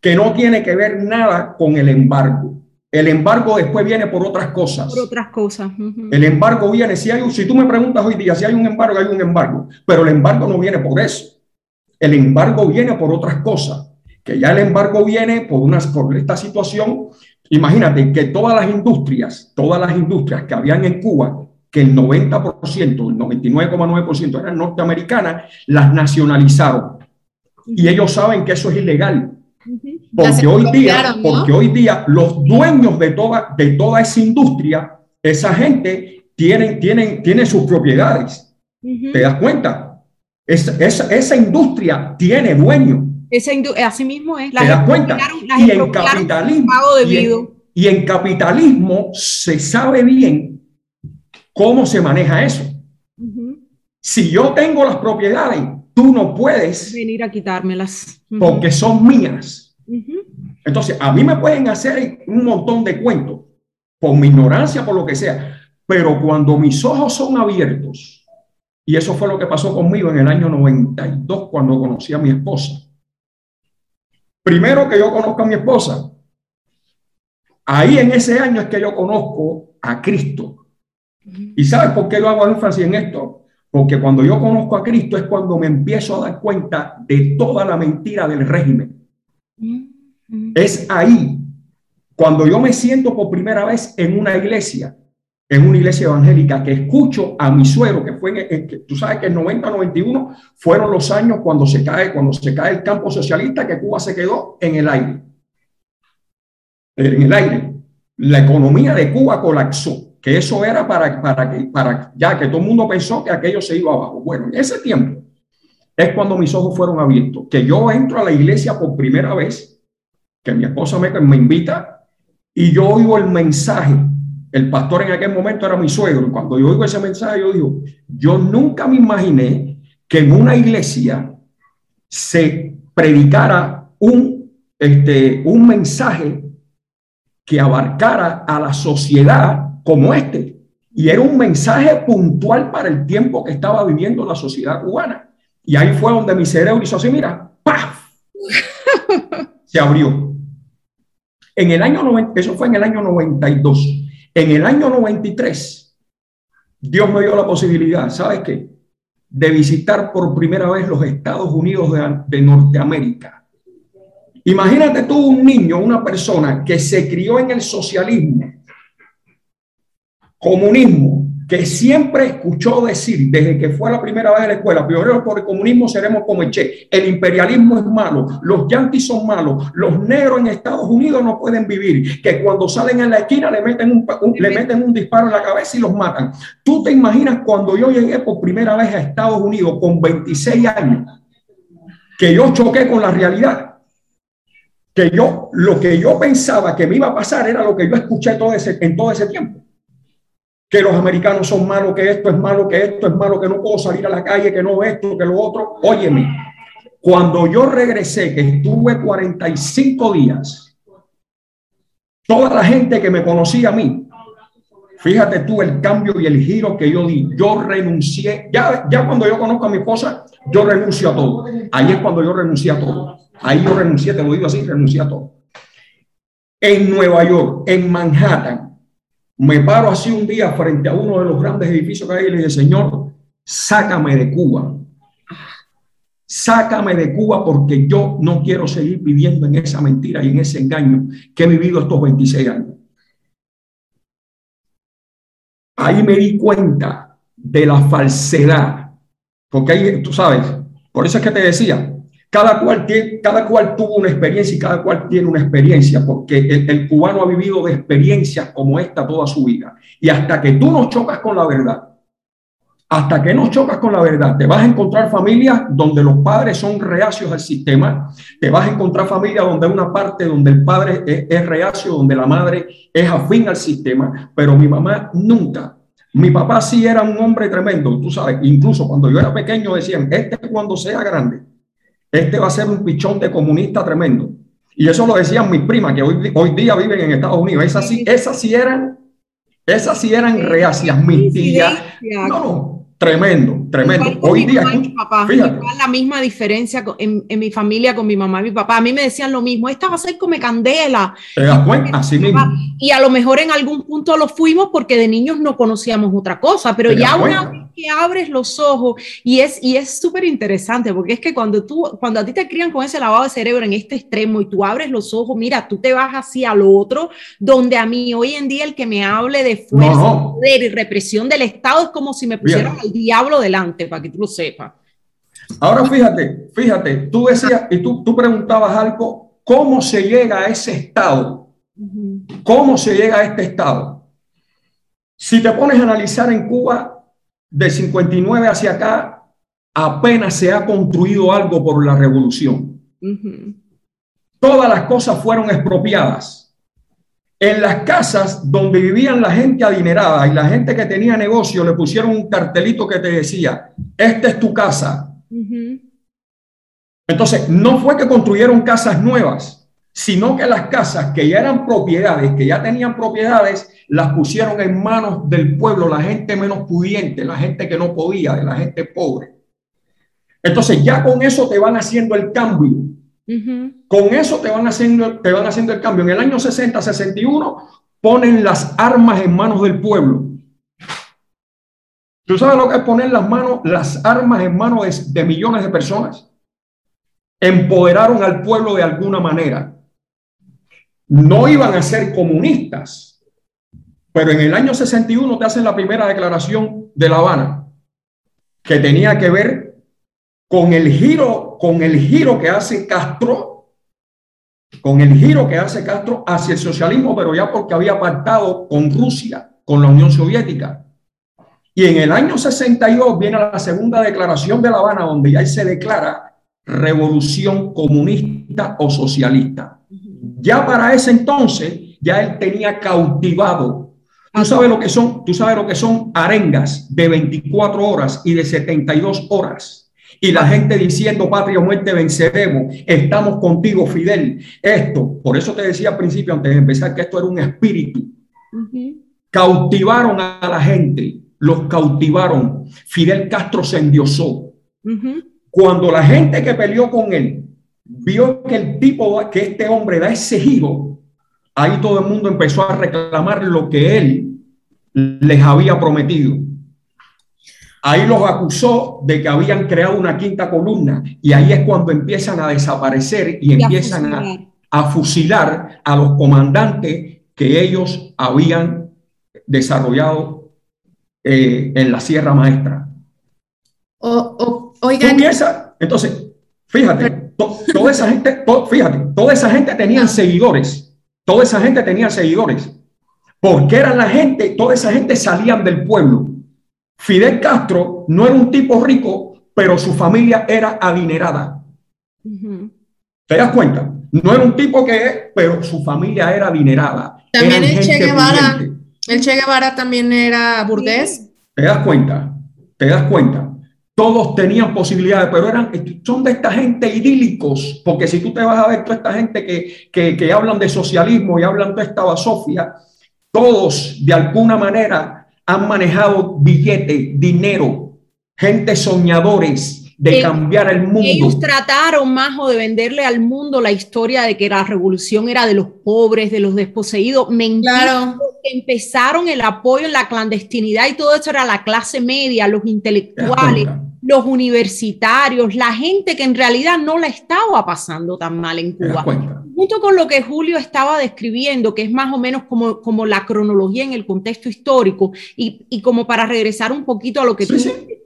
que no tiene que ver nada con el embargo. El embargo después viene por otras cosas. Por otras cosas. El embargo viene, si, hay, si tú me preguntas hoy día si hay un embargo, hay un embargo, pero el embargo no viene por eso. El embargo viene por otras cosas, que ya el embargo viene por, una, por esta situación. Imagínate que todas las industrias, todas las industrias que habían en Cuba, que el 90%, el 99,9% eran norteamericanas, las nacionalizaron. Y ellos saben que eso es ilegal. Porque hoy, día, porque hoy día los dueños de toda, de toda esa industria, esa gente, tienen, tienen, tienen sus propiedades. ¿Te das cuenta? esa, esa industria tiene dueño. Esa así mismo es. ¿Te das cuenta? y en capitalismo. Y en, y en capitalismo se sabe bien cómo se maneja eso. Si yo tengo las propiedades, tú no puedes venir a quitármelas porque son mías. Entonces, a mí me pueden hacer un montón de cuentos por mi ignorancia, por lo que sea, pero cuando mis ojos son abiertos, y eso fue lo que pasó conmigo en el año 92 cuando conocí a mi esposa. Primero que yo conozco a mi esposa, ahí en ese año es que yo conozco a Cristo. ¿Y sabes por qué lo hago énfasis en esto? Porque cuando yo conozco a Cristo es cuando me empiezo a dar cuenta de toda la mentira del régimen. Es ahí cuando yo me siento por primera vez en una iglesia en una iglesia evangélica que escucho a mi suegro, que fue en, tú sabes que en 90-91 fueron los años cuando se cae, cuando se cae el campo socialista, que Cuba se quedó en el aire. En el aire. La economía de Cuba colapsó, que eso era para, para, que, para ya que todo el mundo pensó que aquello se iba abajo. Bueno, en ese tiempo es cuando mis ojos fueron abiertos, que yo entro a la iglesia por primera vez, que mi esposa me, me invita y yo oigo el mensaje el pastor en aquel momento era mi suegro. Cuando yo oigo ese mensaje, yo digo, yo nunca me imaginé que en una iglesia se predicara un, este, un mensaje que abarcara a la sociedad como este. Y era un mensaje puntual para el tiempo que estaba viviendo la sociedad cubana. Y ahí fue donde mi cerebro hizo así, mira, ¡paf! Se abrió. En el año 90, eso fue en el año 92. En el año 93, Dios me dio la posibilidad, ¿sabes qué? De visitar por primera vez los Estados Unidos de, Norteamérica. Imagínate tú un niño, una persona que se crió en el socialismo, comunismo, que siempre escuchó decir desde que fue la primera vez a la escuela, pioneros por el comunismo seremos como el Che, el imperialismo es malo, los yanquis son malos, los negros en Estados Unidos no pueden vivir, que cuando salen en la esquina le meten un, le meten un disparo en la cabeza y los matan. ¿Tú te imaginas cuando yo llegué por primera vez a Estados Unidos con 26 años, que yo choqué con la realidad? Que yo, lo que yo pensaba que me iba a pasar era lo que yo escuché todo ese, en todo ese tiempo que los americanos son malos, que esto es malo, que esto es malo, que no puedo salir a la calle, que no esto, que lo otro. Óyeme, cuando yo regresé, que estuve 45 días, toda la gente que me conocía a mí, fíjate tú el cambio y el giro que yo di. Yo renuncié, ya, ya cuando yo conozco a mi esposa, yo renuncio a todo. Ahí es cuando yo renuncié a todo. Ahí yo renuncié, te lo digo así, renuncié a todo. En Nueva York, en Manhattan, me paro así un día frente a uno de los grandes edificios que hay y le dije, Señor, sácame de Cuba. Sácame de Cuba porque yo no quiero seguir viviendo en esa mentira y en ese engaño que he vivido estos 26 años. Ahí me di cuenta de la falsedad, porque ahí, tú sabes, por eso es que te decía, cada cual, tiene, cada cual tuvo una experiencia y cada cual tiene una experiencia, porque el, cubano ha vivido de experiencias como esta toda su vida. Y hasta que tú no chocas con la verdad, hasta que no chocas con la verdad, te vas a encontrar familias donde los padres son reacios al sistema, te vas a encontrar familias donde una parte donde el padre es, es reacio, donde la madre es afín al sistema, pero mi mamá nunca mi papá sí era un hombre tremendo, tú sabes, incluso cuando yo era pequeño decían, este cuando sea grande este va a ser un pichón de comunista tremendo. Y eso lo decían mis primas, que hoy, hoy día viven en Estados Unidos. Esas sí, esas sí eran, esas sí eran reacias, mis tías. No, no, Tremendo, tremendo. Hoy día, papá, la misma diferencia en, en, mi familia con mi mamá y mi papá. A mí me decían lo mismo, esta va a ser come candela. ¿Te das cuenta? Así mismo. Y a lo mejor en algún punto lo fuimos porque de niños no conocíamos otra cosa, pero ya una vez que abres los ojos y es y es súper interesante porque es que cuando tú cuando a ti te crían con ese lavado de cerebro en este extremo y tú abres los ojos, mira, tú te vas así al otro, donde a mí hoy en día el que me hable de fuerza, poder y represión del Estado es como si me pusieran diablo para que tú lo sepas. Ahora fíjate, fíjate, tú decías y tú, tú preguntabas algo, ¿cómo se llega a ese estado? ¿Cómo se llega a este estado? Si te pones a analizar en Cuba, de 59 hacia acá, apenas se ha construido algo por la revolución. Todas las cosas fueron expropiadas. En las casas donde vivían la gente adinerada y la gente que tenía negocio le pusieron un cartelito que te decía, esta es tu casa. Entonces, no fue que construyeron casas nuevas, sino que las casas que ya eran propiedades, que ya tenían propiedades, las pusieron en manos del pueblo, la gente menos pudiente, la gente que no podía, de la gente pobre. Entonces, ya con eso te van haciendo el cambio. Con eso te van, haciendo, te van haciendo el cambio. En el año 60, 61, ponen las armas en manos del pueblo. ¿Tú sabes lo que es poner las, manos, las armas en manos de, millones de personas? Empoderaron al pueblo de alguna manera. No iban a ser comunistas, Pero en el año 61 te hacen la primera declaración de La Habana, que tenía que ver con el giro, con el giro que hace Castro, con el giro que hace Castro hacia el socialismo, pero ya porque había pactado con Rusia, con la Unión Soviética. Y en el año 62 viene la segunda declaración de La Habana, donde ya se declara revolución comunista o socialista. Ya para ese entonces, ya él tenía cautivado Tú sabes lo que son, tú sabes lo que son arengas de 24 horas y de 72 horas. Y la gente diciendo patria o muerte venceremos, estamos contigo, Fidel. Esto, por eso te decía al principio, antes de empezar, que esto era un espíritu. Cautivaron a la gente, los cautivaron. Fidel Castro se endiosó. Cuando la gente que peleó con él vio que el tipo, que este hombre da ese giro, ahí todo el mundo empezó a reclamar lo que él les había prometido. Ahí los acusó de que habían creado una quinta columna y ahí es cuando empiezan a desaparecer y, empiezan a, fusilar a los comandantes que ellos habían desarrollado eh, en la Sierra Maestra. O, oigan. Entonces, fíjate, toda esa gente, fíjate, toda esa gente tenían seguidores Toda esa gente tenía seguidores, porque eran la gente, toda esa gente salían del pueblo. Fidel Castro no era un tipo rico, pero su familia era adinerada. ¿Te das cuenta? No era un tipo que, pero su familia era adinerada. También el Che Guevara, el Che Guevara también era burgués. ¿Te das cuenta? ¿Te das cuenta? todos tenían posibilidades, pero eran, son de esta gente idílicos, porque si tú te vas a ver toda esta gente que, que, que hablan de socialismo y hablan de esta basofia, todos de alguna manera han manejado billete, dinero, gente soñadores, de cambiar el mundo. Ellos trataron más o de venderle al mundo la historia de que la revolución era de los pobres, de los desposeídos. Mentira, que empezaron el apoyo en la clandestinidad y todo eso era la clase media, los intelectuales, los universitarios, la gente que en realidad no la estaba pasando tan mal en Cuba. Junto con lo que Julio estaba describiendo, que es más o menos como, como la cronología en el contexto histórico, y, y como para regresar un poquito a lo que tú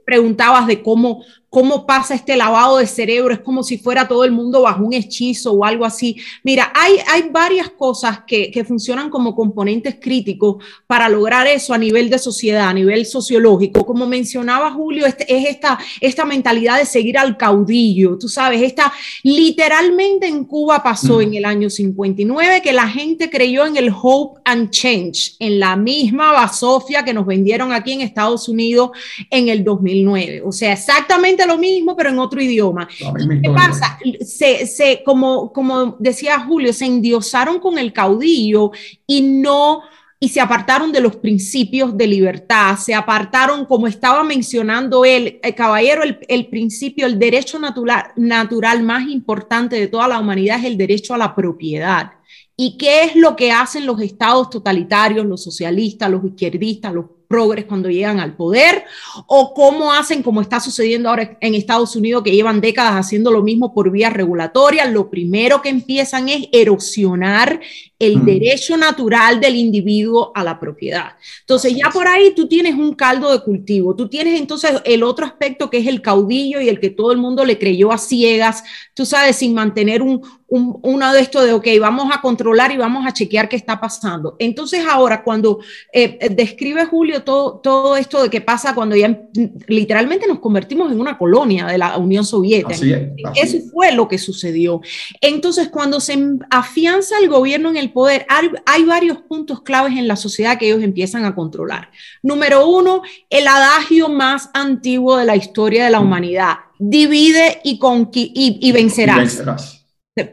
preguntabas de cómo, cómo pasa este lavado de cerebro, es como si fuera todo el mundo bajo un hechizo o algo así. Mira, hay, hay varias cosas que, que funcionan como componentes críticos para lograr eso a nivel de sociedad, a nivel sociológico. Como mencionaba Julio, este, es esta, esta mentalidad de seguir al caudillo, tú sabes, esta literalmente en Cuba pasó en el año 59 que la gente creyó en el hope and change, en la misma basofia que nos vendieron aquí en Estados Unidos en el 2009. O sea, exactamente lo mismo, pero en otro idioma. ¿Qué pasa? Se, se, como, como decía Julio, se endiosaron con el caudillo y no y se apartaron de los principios de libertad, se apartaron, como estaba mencionando él, el caballero, el, el, principio, el derecho natural, natural más importante de toda la humanidad es el derecho a la propiedad. ¿Y qué es lo que hacen los estados totalitarios, los socialistas, los izquierdistas, los progres cuando llegan al poder, o cómo hacen, como está sucediendo ahora en Estados Unidos, que llevan décadas haciendo lo mismo por vía regulatoria, lo primero que empiezan es erosionar el mm. derecho natural del individuo a la propiedad. Entonces ya por ahí tú tienes un caldo de cultivo, tú tienes entonces el otro aspecto que es el caudillo y el que todo el mundo le creyó a ciegas, tú sabes, sin mantener un, un, uno de estos de, ok, vamos a controlar y vamos a chequear qué está pasando. Entonces ahora cuando eh, eh, describe Julio todo, todo esto de qué pasa cuando ya literalmente nos convertimos en una colonia de la Unión Soviética. Eso fue lo que sucedió. Entonces cuando se afianza el gobierno en el poder, hay, varios puntos claves en la sociedad que ellos empiezan a controlar. Número uno, el adagio más antiguo de la historia de la humanidad, divide y, y, y vencerás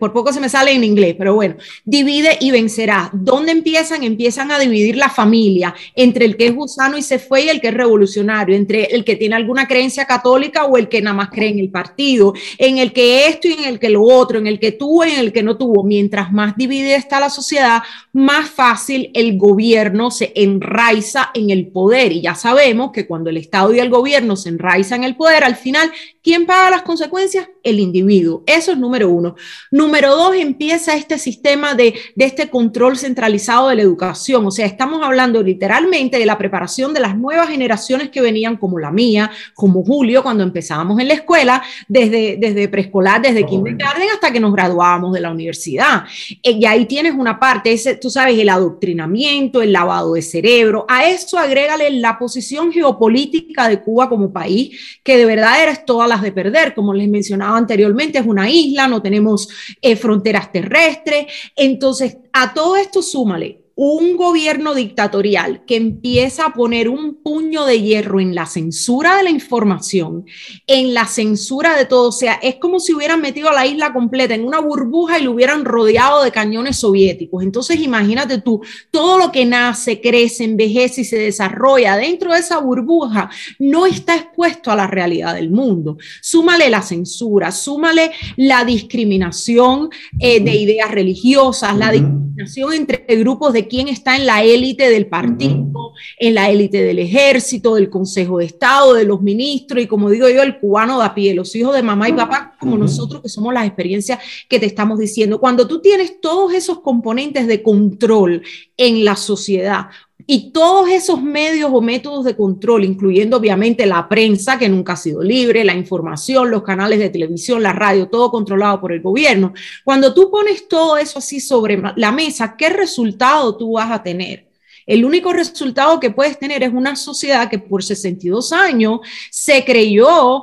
por poco se me sale en inglés, pero bueno, divide y vencerá. ¿Dónde empiezan? Empiezan a dividir la familia entre el que es gusano y se fue y el que es revolucionario, entre el que tiene alguna creencia católica o el que nada más cree en el partido, en el que esto y en el que lo otro, en el que tuvo y en el que no tuvo. Mientras más dividida está la sociedad, más fácil el gobierno se enraiza en el poder. Y ya sabemos que cuando el Estado y el gobierno se enraizan en el poder, al final ¿Quién paga las consecuencias? El individuo. Eso es número uno. Número dos, empieza este sistema de, de este control centralizado de la educación. O sea, estamos hablando literalmente de la preparación de las nuevas generaciones que venían como la mía, como Julio, cuando empezábamos en la escuela, desde, desde preescolar, desde kindergarten hasta que nos graduábamos de la universidad. Eh, y ahí tienes una parte, ese, tú sabes, el adoctrinamiento, el lavado de cerebro. A eso agrégale la posición geopolítica de Cuba como país, que de verdad eres todas de perder. Como les mencionaba anteriormente, es una isla, no tenemos eh, fronteras terrestres. Entonces, a todo esto súmale un gobierno dictatorial que empieza a poner un puño de hierro en la censura de la información, en la censura de todo, o sea, es como si hubieran metido a la isla completa en una burbuja y lo hubieran rodeado de cañones soviéticos. Entonces, imagínate tú, todo lo que nace, crece, envejece y se desarrolla dentro de esa burbuja no está expuesto a la realidad del mundo. Súmale la censura, súmale la discriminación eh, de ideas religiosas, la discriminación entre grupos de quién está en la élite del partido, en la élite del ejército, del Consejo de Estado, de los ministros y como digo yo, el cubano de a pie, los hijos de mamá y papá, como nosotros que somos las experiencias que te estamos diciendo. Cuando tú tienes todos esos componentes de control en la sociedad, y todos esos medios o métodos de control, incluyendo obviamente la prensa, que nunca ha sido libre, la información, los canales de televisión, la radio, todo controlado por el gobierno, cuando tú pones todo eso así sobre la mesa, ¿qué resultado tú vas a tener? El único resultado que puedes tener es una sociedad que por 62 años se creyó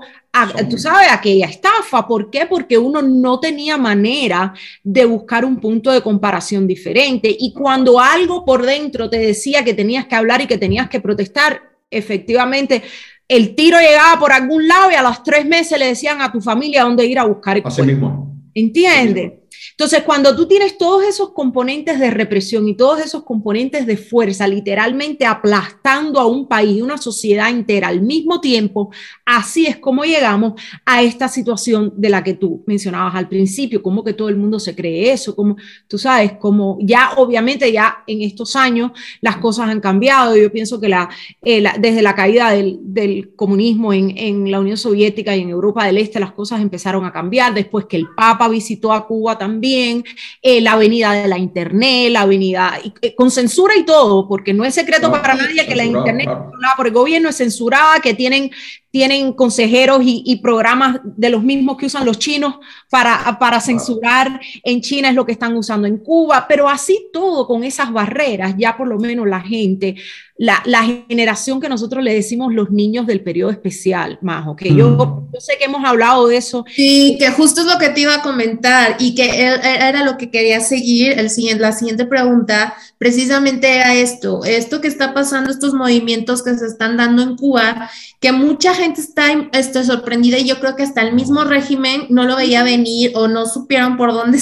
tú sabes, aquella estafa. ¿Por qué? Porque uno no tenía manera de buscar un punto de comparación diferente. Y cuando algo por dentro te decía que tenías que hablar y que tenías que protestar, efectivamente, el tiro llegaba por algún lado y a los tres meses le decían a tu familia dónde ir a buscar. Así mismo. ¿Entiendes? Entonces, cuando tú tienes todos esos componentes de represión y todos esos componentes de fuerza, literalmente aplastando a un país y una sociedad entera al mismo tiempo, así es como llegamos a esta situación de la que tú mencionabas al principio, como que todo el mundo se cree eso, como tú sabes, como ya obviamente ya en estos años las cosas han cambiado. Yo pienso que la, eh, desde la caída del, del comunismo en, en la Unión Soviética y en Europa del Este, las cosas empezaron a cambiar después que el Papa visitó a Cuba también eh, la avenida de la Internet, la avenida, eh, con censura y todo, porque no es secreto para nadie que la Internet por el gobierno es censurada, que tienen tienen consejeros y, programas de los mismos que usan los chinos para, para censurar en China, es lo que están usando en Cuba, pero así todo con esas barreras, ya por lo menos la gente, la, la generación que nosotros le decimos los niños del periodo especial, Majo, que yo, mm. yo, sé que hemos hablado de eso. Sí, que justo es lo que te iba a comentar y que era lo que quería seguir, el siguiente, la siguiente pregunta precisamente era esto, esto que está pasando, estos movimientos que se están dando en Cuba, que mucha gente está este, sorprendida y yo creo que hasta el mismo régimen no lo veía venir o no supieron por dónde,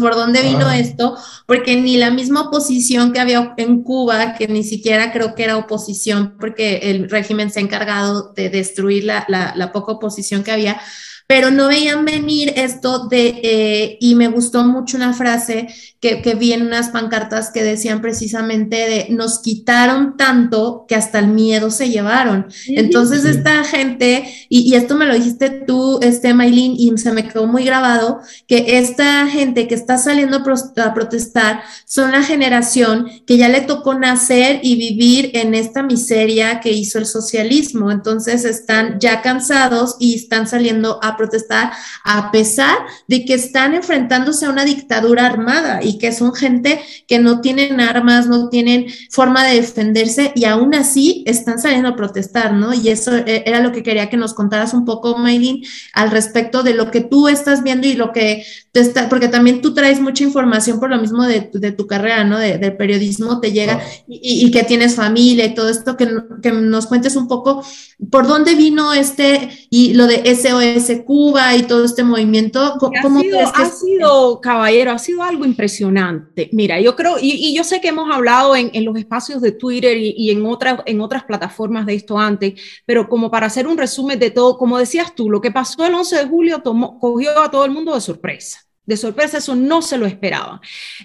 por dónde vino esto, porque ni la misma oposición que había en Cuba, que ni siquiera creo que era oposición, porque el régimen se ha encargado de destruir la, la poca oposición que había, pero no veían venir esto de, eh, y me gustó mucho una frase que, que, vi en unas pancartas que decían precisamente de, nos quitaron tanto que hasta el miedo se llevaron. Entonces esta gente, y, y, esto me lo dijiste tú, este Maylin, y se me quedó muy grabado, que esta gente que está saliendo a protestar son la generación que ya le tocó nacer y vivir en esta miseria que hizo el socialismo. Entonces están ya cansados y están saliendo a protestar, a pesar de que están enfrentándose a una dictadura armada y que son gente que no tienen armas, no tienen forma de defenderse y aún así están saliendo a protestar, ¿no? Y eso eh, era lo que quería que nos contaras un poco, Maylin, al respecto de lo que tú estás viendo y lo que te está, porque también tú traes mucha información por lo mismo de, tu carrera, ¿no? De, del periodismo te llega y, que tienes familia y todo esto, que, que nos cuentes un poco por dónde vino este y lo de SOS Cuba y todo este movimiento. ¿Cómo ha, sido, ha sido, caballero, ha sido algo impresionante. Mira, yo creo, y, yo sé que hemos hablado en, los espacios de Twitter y, en, otras, en otras plataformas de esto antes, pero como para hacer un resumen de todo, como decías tú, lo que pasó el 11 de julio tomó, cogió a todo el mundo de sorpresa de sorpresa, eso no se lo esperaba.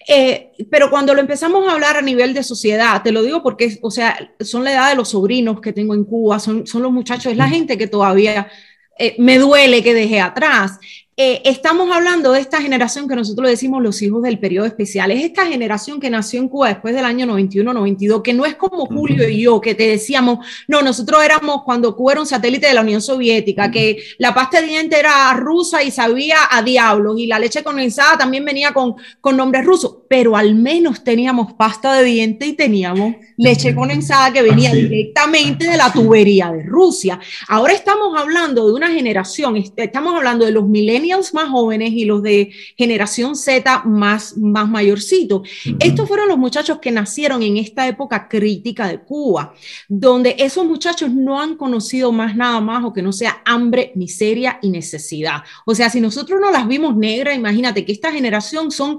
Eh, pero cuando lo empezamos a hablar a nivel de sociedad, te lo digo porque, o sea, son la edad de los sobrinos que tengo en Cuba, son, son los muchachos, es la gente que todavía eh, me duele que dejé atrás. Eh, estamos hablando de esta generación que nosotros le decimos los hijos del periodo especial. Es esta generación que nació en Cuba después del año 91-92, que no es como Julio y yo, que te decíamos, no, nosotros éramos cuando Cuba era un satélite de la Unión Soviética, que la pasta de diente era rusa y sabía a diablos, y la leche condensada también venía con, con nombres rusos, pero al menos teníamos pasta de diente y teníamos leche condensada que venía directamente de la tubería de Rusia. Ahora estamos hablando de una generación, estamos hablando de los milenios más jóvenes y los de generación Z más, más mayorcito. Estos fueron los muchachos que nacieron en esta época crítica de Cuba, donde esos muchachos no han conocido más nada más o que no sea hambre, miseria y necesidad. O sea, si nosotros no las vimos negras, imagínate que esta generación son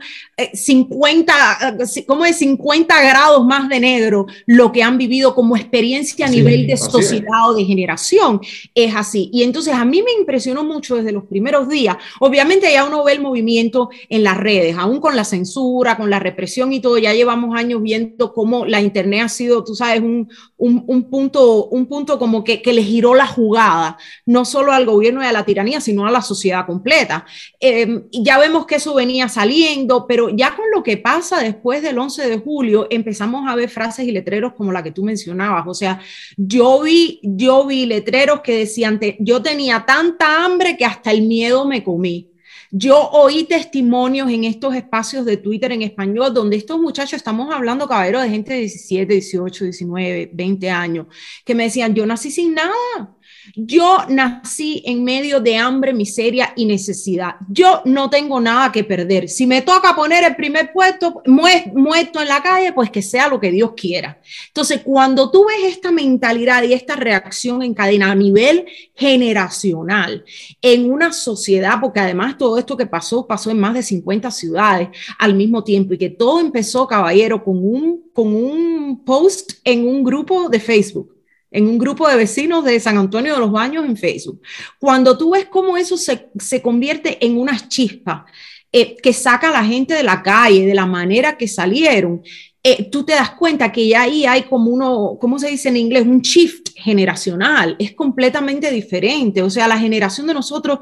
50, eh, como de 50 grados más de negro lo que han vivido como experiencia a nivel de sociedad o de generación. Es así. Y entonces a mí me impresionó mucho desde los primeros días Obviamente ya uno ve el movimiento en las redes, aún con la censura, con la represión y todo, ya llevamos años viendo cómo la Internet ha sido, tú sabes, un, un, punto, un punto como que, que, le giró la jugada, no solo al gobierno y a la tiranía, sino a la sociedad completa. Eh, ya vemos que eso venía saliendo, pero ya con lo que pasa después del 11 de julio, empezamos a ver frases y letreros como la que tú mencionabas. O sea, yo vi, yo vi letreros que decían, yo tenía tanta hambre que hasta el miedo me comí. Yo oí testimonios en estos espacios de Twitter en español donde estos muchachos, estamos hablando, caballero, de gente de 17, 18, 19, 20 años, que me decían, yo nací sin nada. Yo nací en medio de hambre, miseria y necesidad. Yo no tengo nada que perder. Si me toca poner el primer puesto muerto en la calle, pues que sea lo que Dios quiera. Entonces, cuando tú ves esta mentalidad y esta reacción en cadena a nivel generacional en una sociedad, porque además todo esto que pasó pasó en más de 50 ciudades al mismo tiempo y que todo empezó, caballero, con un, con un post en un grupo de Facebook en un grupo de vecinos de San Antonio de los Baños en Facebook. Cuando tú ves cómo eso se, se convierte en una chispa eh, que saca a la gente de la calle, de la manera que salieron, eh, tú te das cuenta que ya ahí hay como uno, ¿cómo se dice en inglés? Un shift generacional, es completamente diferente. O sea, la generación de nosotros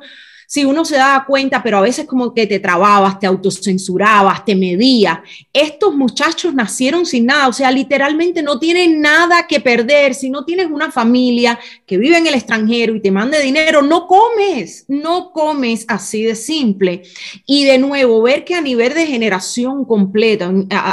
si uno se daba cuenta, pero a veces como que te trababas, te autocensurabas, te medías. Estos muchachos nacieron sin nada, o sea, literalmente no tienen nada que perder. Si no tienes una familia que vive en el extranjero y te mande dinero, no comes, no comes así de simple. Y de nuevo, ver que a nivel de generación completa,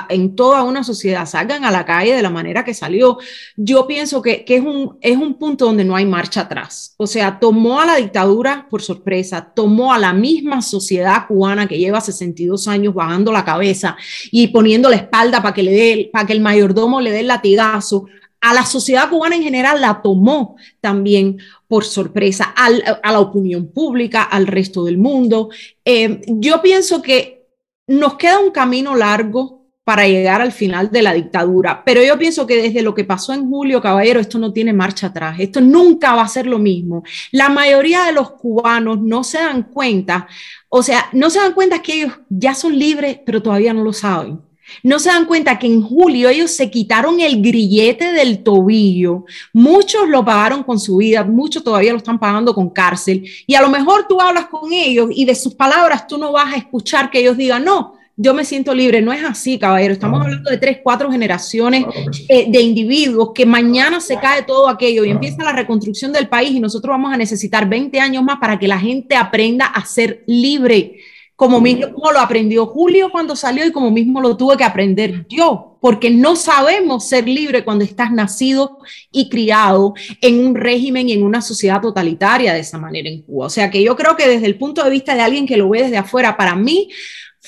en, toda una sociedad, salgan a la calle de la manera que salió, yo pienso que, que es, un, es un punto donde no hay marcha atrás. O sea, tomó a la dictadura por sorpresa tomó a la misma sociedad cubana que lleva 62 años bajando la cabeza y poniendo la espalda para que, le dé, para que el mayordomo le dé el latigazo, a la sociedad cubana en general la tomó también por sorpresa, a la opinión pública, al resto del mundo. Eh, yo pienso que nos queda un camino largo para llegar al final de la dictadura. Pero yo pienso que desde lo que pasó en julio, caballero, esto no tiene marcha atrás, esto nunca va a ser lo mismo. La mayoría de los cubanos no se dan cuenta, o sea, no se dan cuenta que ellos ya son libres, pero todavía no lo saben. No se dan cuenta que en julio ellos se quitaron el grillete del tobillo. Muchos lo pagaron con su vida, muchos todavía lo están pagando con cárcel. Y a lo mejor tú hablas con ellos y de sus palabras tú no vas a escuchar que ellos digan, no, yo me siento libre. No es así, caballero. Estamos hablando de tres, cuatro generaciones eh, de individuos que mañana se cae todo aquello y empieza la reconstrucción del país y nosotros vamos a necesitar 20 años más para que la gente aprenda a ser libre, como mismo lo aprendió Julio cuando salió y como mismo lo tuve que aprender yo, porque no sabemos ser libre cuando estás nacido y criado en un régimen y en una sociedad totalitaria de esa manera en Cuba. O sea que yo creo que desde el punto de vista de alguien que lo ve desde afuera, para mí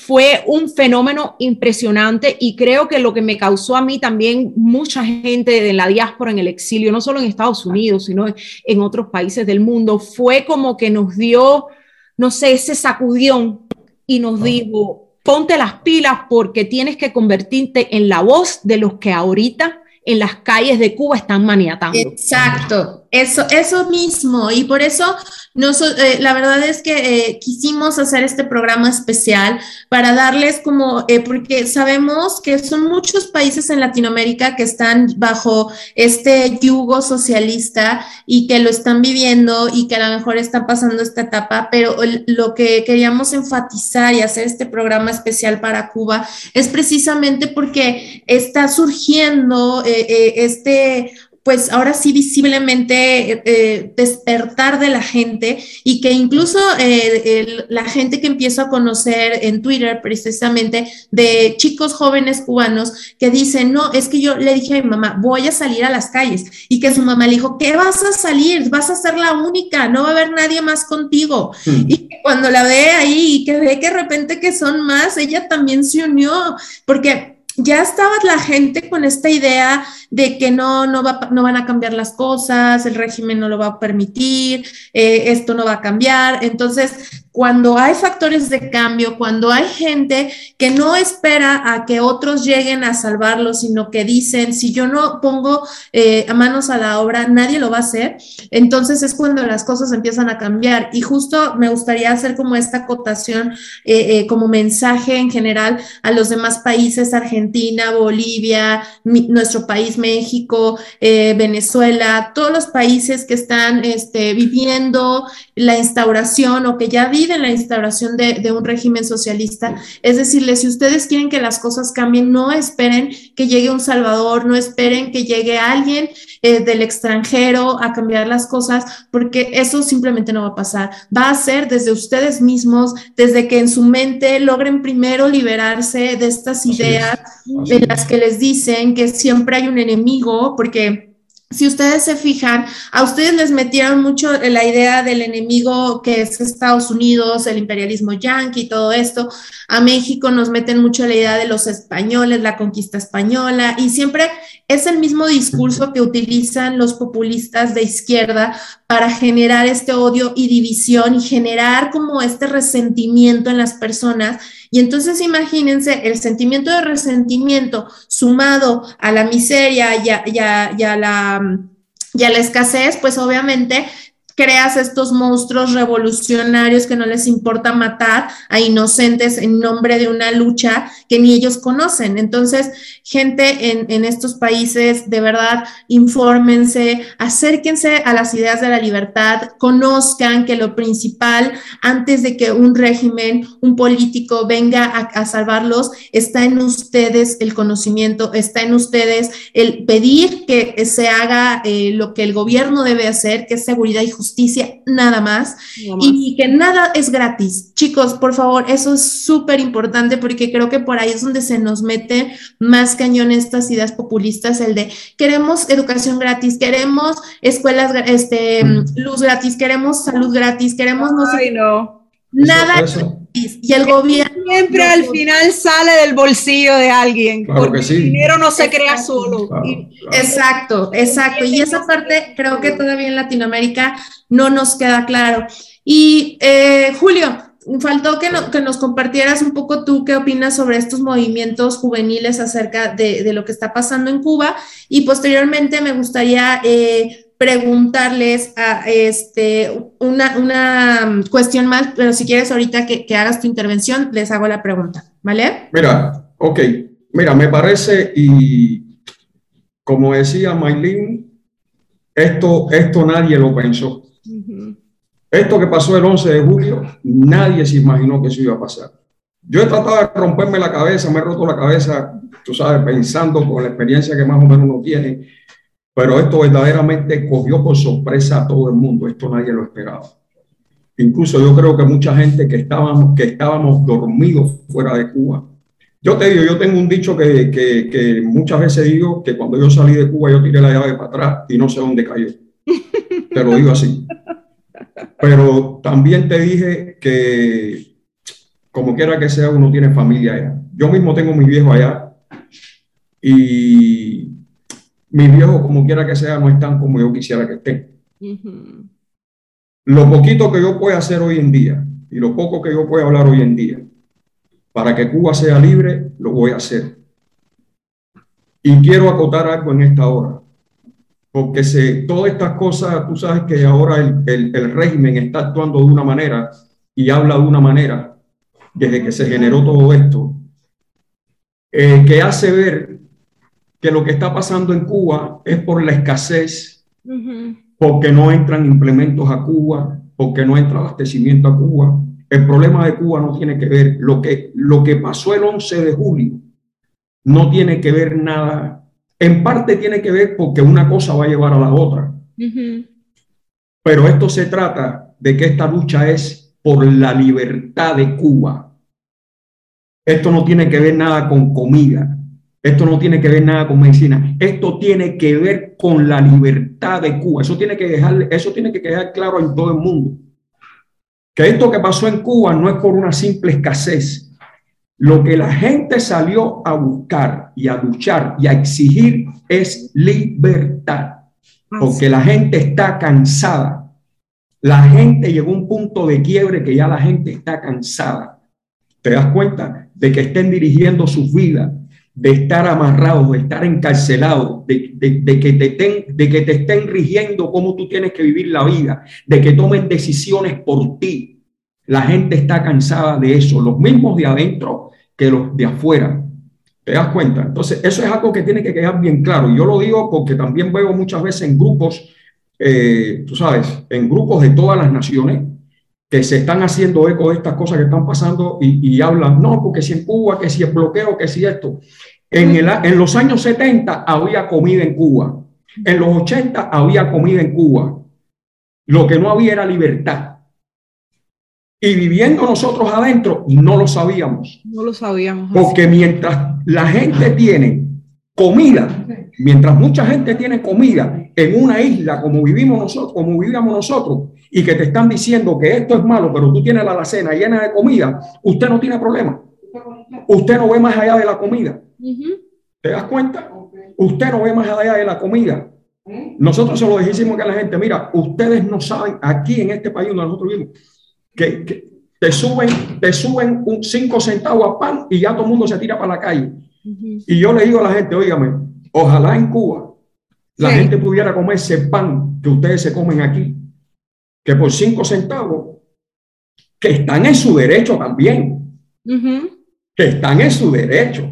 fue un fenómeno impresionante y creo que lo que me causó a mí también mucha gente de la diáspora en el exilio, no solo en Estados Unidos, sino en otros países del mundo, fue como que nos dio, no sé, ese sacudión y nos dijo, ponte las pilas porque tienes que convertirte en la voz de los que ahorita en las calles de Cuba están maniatando. Exacto. eso, eso mismo. Y por eso eh, la verdad es que eh, quisimos hacer este programa especial para darles como, eh, porque sabemos que son muchos países en Latinoamérica que están bajo este yugo socialista y que lo están viviendo y que a lo mejor están pasando esta etapa, pero lo que queríamos enfatizar y hacer este programa especial para Cuba es precisamente porque está surgiendo este pues ahora sí visiblemente eh, eh, despertar de la gente y que incluso eh, la gente que empiezo a conocer en Twitter precisamente de chicos jóvenes cubanos que dicen, no, es que yo le dije a mi mamá, voy a salir a las calles y que su mamá le dijo, ¿qué vas a salir? Vas a ser la única, no va a haber nadie más contigo. Mm. Y cuando la ve ahí y que ve que de repente que son más, ella también se unió porque ya estaba la gente con esta idea de que no, no, va, no van a cambiar las cosas, el régimen no lo va a permitir, eh, esto no va a cambiar. Entonces, cuando hay factores de cambio, cuando hay gente que no espera a que otros lleguen a salvarlo, sino que dicen, si yo no pongo eh, manos a la obra, nadie lo va a hacer, entonces es cuando las cosas empiezan a cambiar. Y justo me gustaría hacer como esta acotación, eh, eh, como mensaje en general a los demás países, Argentina, Bolivia, nuestro país, México, Venezuela, todos los países que están este, viviendo la instauración o que ya en la instauración de, un régimen socialista. Es decirle, si ustedes quieren que las cosas cambien, no esperen que llegue un salvador, no esperen que llegue alguien eh, del extranjero a cambiar las cosas, porque eso simplemente no va a pasar. Va a ser desde ustedes mismos, desde que en su mente logren primero liberarse de estas ideas en las que les dicen que siempre hay un enemigo, porque si ustedes se fijan, a ustedes les metieron mucho la idea del enemigo que es Estados Unidos, el imperialismo yanqui todo esto. A México nos meten mucho la idea de los españoles, la conquista española, y siempre es el mismo discurso que utilizan los populistas de izquierda para generar este odio y división y generar como este resentimiento en las personas y entonces imagínense el sentimiento de resentimiento sumado a la miseria y a, la, y a la escasez, pues obviamente creas estos monstruos revolucionarios que no les importa matar a inocentes en nombre de una lucha que ni ellos conocen. Entonces, gente en, estos países, de verdad, infórmense, acérquense a las ideas de la libertad, conozcan que lo principal, antes de que un régimen, un político venga a, salvarlos, está en ustedes el conocimiento, está en ustedes el pedir que se haga eh, lo que el gobierno debe hacer, que es seguridad y justicia justicia, nada más, y que nada es gratis. Chicos, por favor, eso es súper importante porque creo que por ahí es donde se nos mete más cañón estas ideas populistas, el de queremos educación gratis, queremos escuelas, este, mm. luz gratis, queremos salud gratis, queremos no sé. No. Nada y el gobierno siempre al final sale del bolsillo de alguien porque el dinero no se crea solo. Exacto exacto. Y esa parte creo que todavía en Latinoamérica no nos queda claro. Y eh, Julio faltó que, que, nos compartieras un poco tú qué opinas sobre estos movimientos juveniles acerca de, de lo que está pasando en Cuba. Y posteriormente me gustaría eh, preguntarles a este, una, una, cuestión más, pero si quieres ahorita que, que, hagas tu intervención, les hago la pregunta, ¿vale? Mira, ok, mira, me parece y como decía Maylin, esto, esto nadie lo pensó. Esto que pasó el 11 de julio, nadie se imaginó que eso iba a pasar. Yo he tratado de romperme la cabeza, me he roto la cabeza, tú sabes, pensando con la experiencia que más o menos uno tiene pero esto verdaderamente cogió por sorpresa a todo el mundo, esto nadie lo esperaba. Incluso yo creo que mucha gente que estábamos, que estábamos dormidos fuera de Cuba. Yo te digo, yo tengo un dicho que, que, que muchas veces digo que cuando yo salí de Cuba yo tiré la llave para atrás y no sé dónde cayó. Te lo digo así. Pero también te dije que como quiera que sea, uno tiene familia allá. Yo mismo tengo mi viejo allá y mis viejos, como quiera que sea, no están como yo quisiera que estén. Lo poquito que yo pueda hacer hoy en día y lo poco que yo pueda hablar hoy en día para que Cuba sea libre, lo voy a hacer. Y quiero acotar algo en esta hora. porque se, todas estas cosas, tú sabes que ahora el, el, régimen está actuando de una manera y habla de una manera desde que se generó todo esto, eh, que hace ver que lo que está pasando en Cuba es por la escasez, porque no entran implementos a Cuba, porque no entra abastecimiento a Cuba. El problema de Cuba no tiene que ver, lo que, lo que pasó el 11 de julio no tiene que ver nada en parte tiene que ver porque una cosa va a llevar a la otra. Pero esto se trata de que esta lucha es por la libertad de Cuba. Esto no tiene que ver nada con comida. Esto no tiene que ver nada con medicina. Esto tiene que ver con la libertad de Cuba. Eso tiene que dejar, eso tiene que quedar claro en todo el mundo. Que esto que pasó en Cuba no es por una simple escasez, lo que la gente salió a buscar y a luchar y a exigir es libertad, porque la gente está cansada. La gente llegó a un punto de quiebre que ya la gente está cansada. ¿Te das cuenta de que estén dirigiendo sus vidas, de estar amarrados, de estar encarcelados, de, que te de que te estén rigiendo cómo tú tienes que vivir la vida, de que tomen decisiones por ti? La gente está cansada de eso. Los mismos de adentro que los de afuera. ¿Te das cuenta? Entonces, eso es algo que tiene que quedar bien claro. Yo lo digo porque también veo muchas veces en grupos, eh, tú sabes, en grupos de todas las naciones que se están haciendo eco de estas cosas que están pasando y, hablan, no, porque si en Cuba, que si es bloqueo, que si esto. En, el, en los años 70 había comida en Cuba. En los 80 había comida en Cuba. Lo que no había era libertad. Y viviendo nosotros adentro, no lo sabíamos. No lo sabíamos. Porque mientras la gente tiene comida, mientras mucha gente tiene comida en una isla como vivimos nosotros, como vivíamos nosotros, y que te están diciendo que esto es malo, pero tú tienes la alacena llena de comida, usted no tiene problema. Usted no ve más allá de la comida. ¿Te das cuenta? Usted no ve más allá de la comida. Nosotros se lo dijimos a la gente, mira, ustedes no saben aquí en este país donde nosotros vivimos que, te suben, te suben un 5 centavos a pan y ya todo el mundo se tira para la calle. Y yo le digo a la gente, óigame, ojalá en Cuba la gente pudiera comer ese pan que ustedes se comen aquí, que por 5 centavos, que están en su derecho también, que están en su derecho.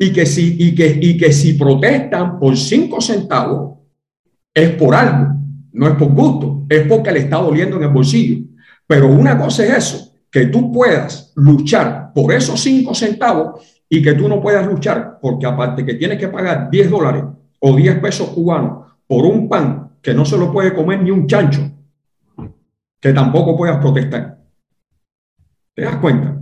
Y que, si, y, que, y que si protestan por 5 centavos, es por algo, no es por gusto, es porque le está doliendo en el bolsillo. Pero una cosa es eso, que tú puedas luchar por esos cinco centavos y que tú no puedas luchar porque aparte que tienes que pagar 10 dólares o 10 pesos cubanos por un pan que no se lo puede comer ni un chancho, que tampoco puedas protestar. ¿Te das cuenta?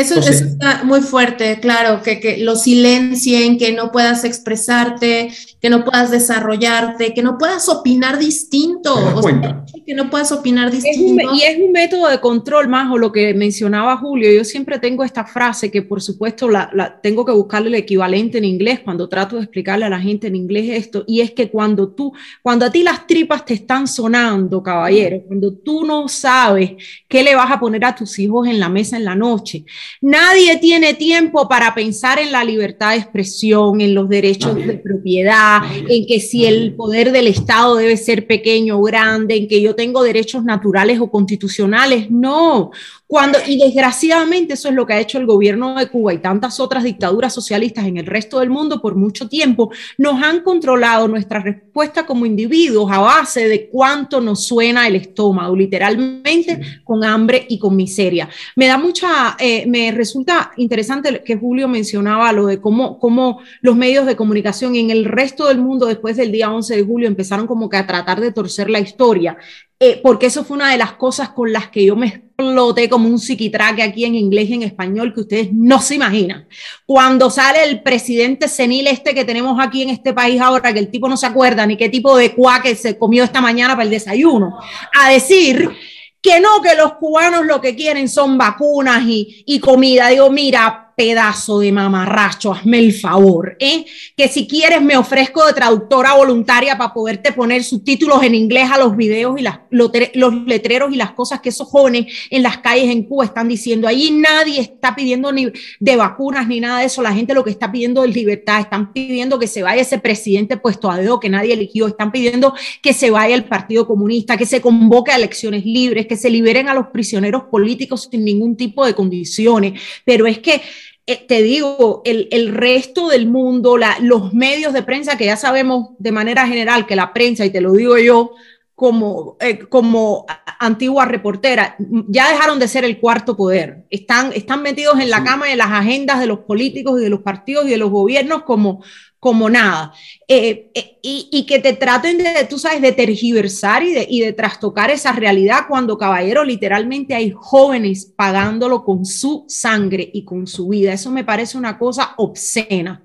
Eso, está muy fuerte, claro, que, que, lo silencien, que no puedas expresarte, que no puedas desarrollarte, que no puedas opinar distinto. que no puedas opinar distinto. y es un método de control más, o lo que mencionaba Julio. Yo siempre tengo esta frase que, por supuesto, la, la, tengo que buscarle el equivalente en inglés cuando trato de explicarle a la gente en inglés esto, y es que cuando tú, cuando a ti las tripas te están sonando, caballero, cuando tú no sabes qué le vas a poner a tus hijos en la mesa en la noche, Nadie tiene tiempo para pensar en la libertad de expresión, en los derechos de propiedad, en que si el poder del Estado debe ser pequeño o grande, en que yo tengo derechos naturales o constitucionales. No, cuando, y desgraciadamente eso es lo que ha hecho el gobierno de Cuba y tantas otras dictaduras socialistas en el resto del mundo por mucho tiempo, nos han controlado nuestra respuesta como individuos a base de cuánto nos suena el estómago, literalmente con hambre y con miseria. Me da mucha, eh, me resulta interesante que Julio mencionaba lo de cómo, cómo los medios de comunicación en el resto del mundo después del día 11 de julio empezaron como que a tratar de torcer la historia. Eh, porque eso fue una de las cosas con las que yo me exploté como un psiquitraque aquí en inglés y en español que ustedes no se imaginan. Cuando sale el presidente senil este que tenemos aquí en este país ahora, que el tipo no se acuerda ni qué tipo de que se comió esta mañana para el desayuno, a decir que no, que los cubanos lo que quieren son vacunas y, y comida. Digo, mira, pedazo de mamarracho, hazme el favor, ¿eh? Que si quieres me ofrezco de traductora voluntaria para poderte poner subtítulos en inglés a los videos y las, los, letreros y las cosas que esos jóvenes en las calles en Cuba están diciendo. Allí nadie está pidiendo ni de vacunas ni nada de eso. La gente lo que está pidiendo es libertad. Están pidiendo que se vaya ese presidente puesto a dedo que nadie eligió. Están pidiendo que se vaya el Partido Comunista, que se convoque a elecciones libres, que se liberen a los prisioneros políticos sin ningún tipo de condiciones. Pero es que eh, te digo, el, el, resto del mundo, la, los medios de prensa, que ya sabemos de manera general que la prensa, y te lo digo yo como, eh, como antigua reportera, ya dejaron de ser el cuarto poder. Están, están metidos en la cama y en las agendas de los políticos y de los partidos y de los gobiernos como, como nada. Eh, eh, y, que te traten de, tú sabes, de tergiversar y de, y de trastocar esa realidad cuando, caballero, literalmente hay jóvenes pagándolo con su sangre y con su vida. Eso me parece una cosa obscena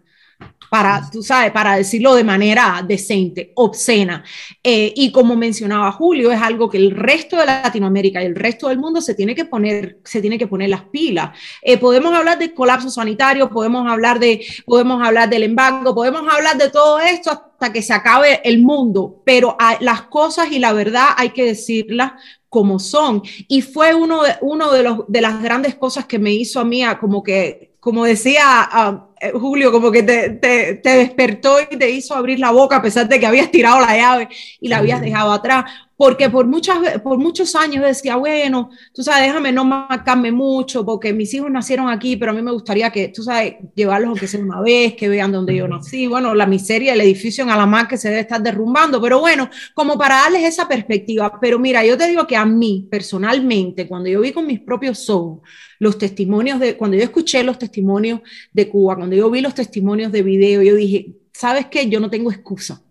para, tú sabes, para decirlo de manera decente, obscena. Eh, y como mencionaba Julio, es algo que el resto de Latinoamérica y el resto del mundo se tiene que poner, se tiene que poner las pilas. Eh, podemos hablar de colapso sanitario, podemos hablar, de, podemos hablar del embargo, podemos hablar de todo esto hasta que se acabe el mundo, pero las cosas y la verdad hay que decirlas como son. Y fue uno de, uno de, los, de las grandes cosas que me hizo a mí, como que, como decía... Eh, Julio, como que te, te, te, despertó y te hizo abrir la boca a pesar de que habías tirado la llave y la habías dejado atrás. Porque por, muchas, por muchos años decía, bueno, tú sabes, déjame no marcarme mucho, porque mis hijos nacieron aquí, pero a mí me gustaría que, tú sabes, llevarlos aunque sea una vez, que vean donde yo nací, bueno, la miseria del edificio en Alamar que se debe estar derrumbando, pero bueno, como para darles esa perspectiva. Pero mira, yo te digo que a mí, personalmente, cuando yo vi con mis propios ojos los testimonios de, cuando yo escuché los testimonios de Cuba, cuando yo vi los testimonios de video, yo dije, ¿sabes qué? Yo no tengo excusa.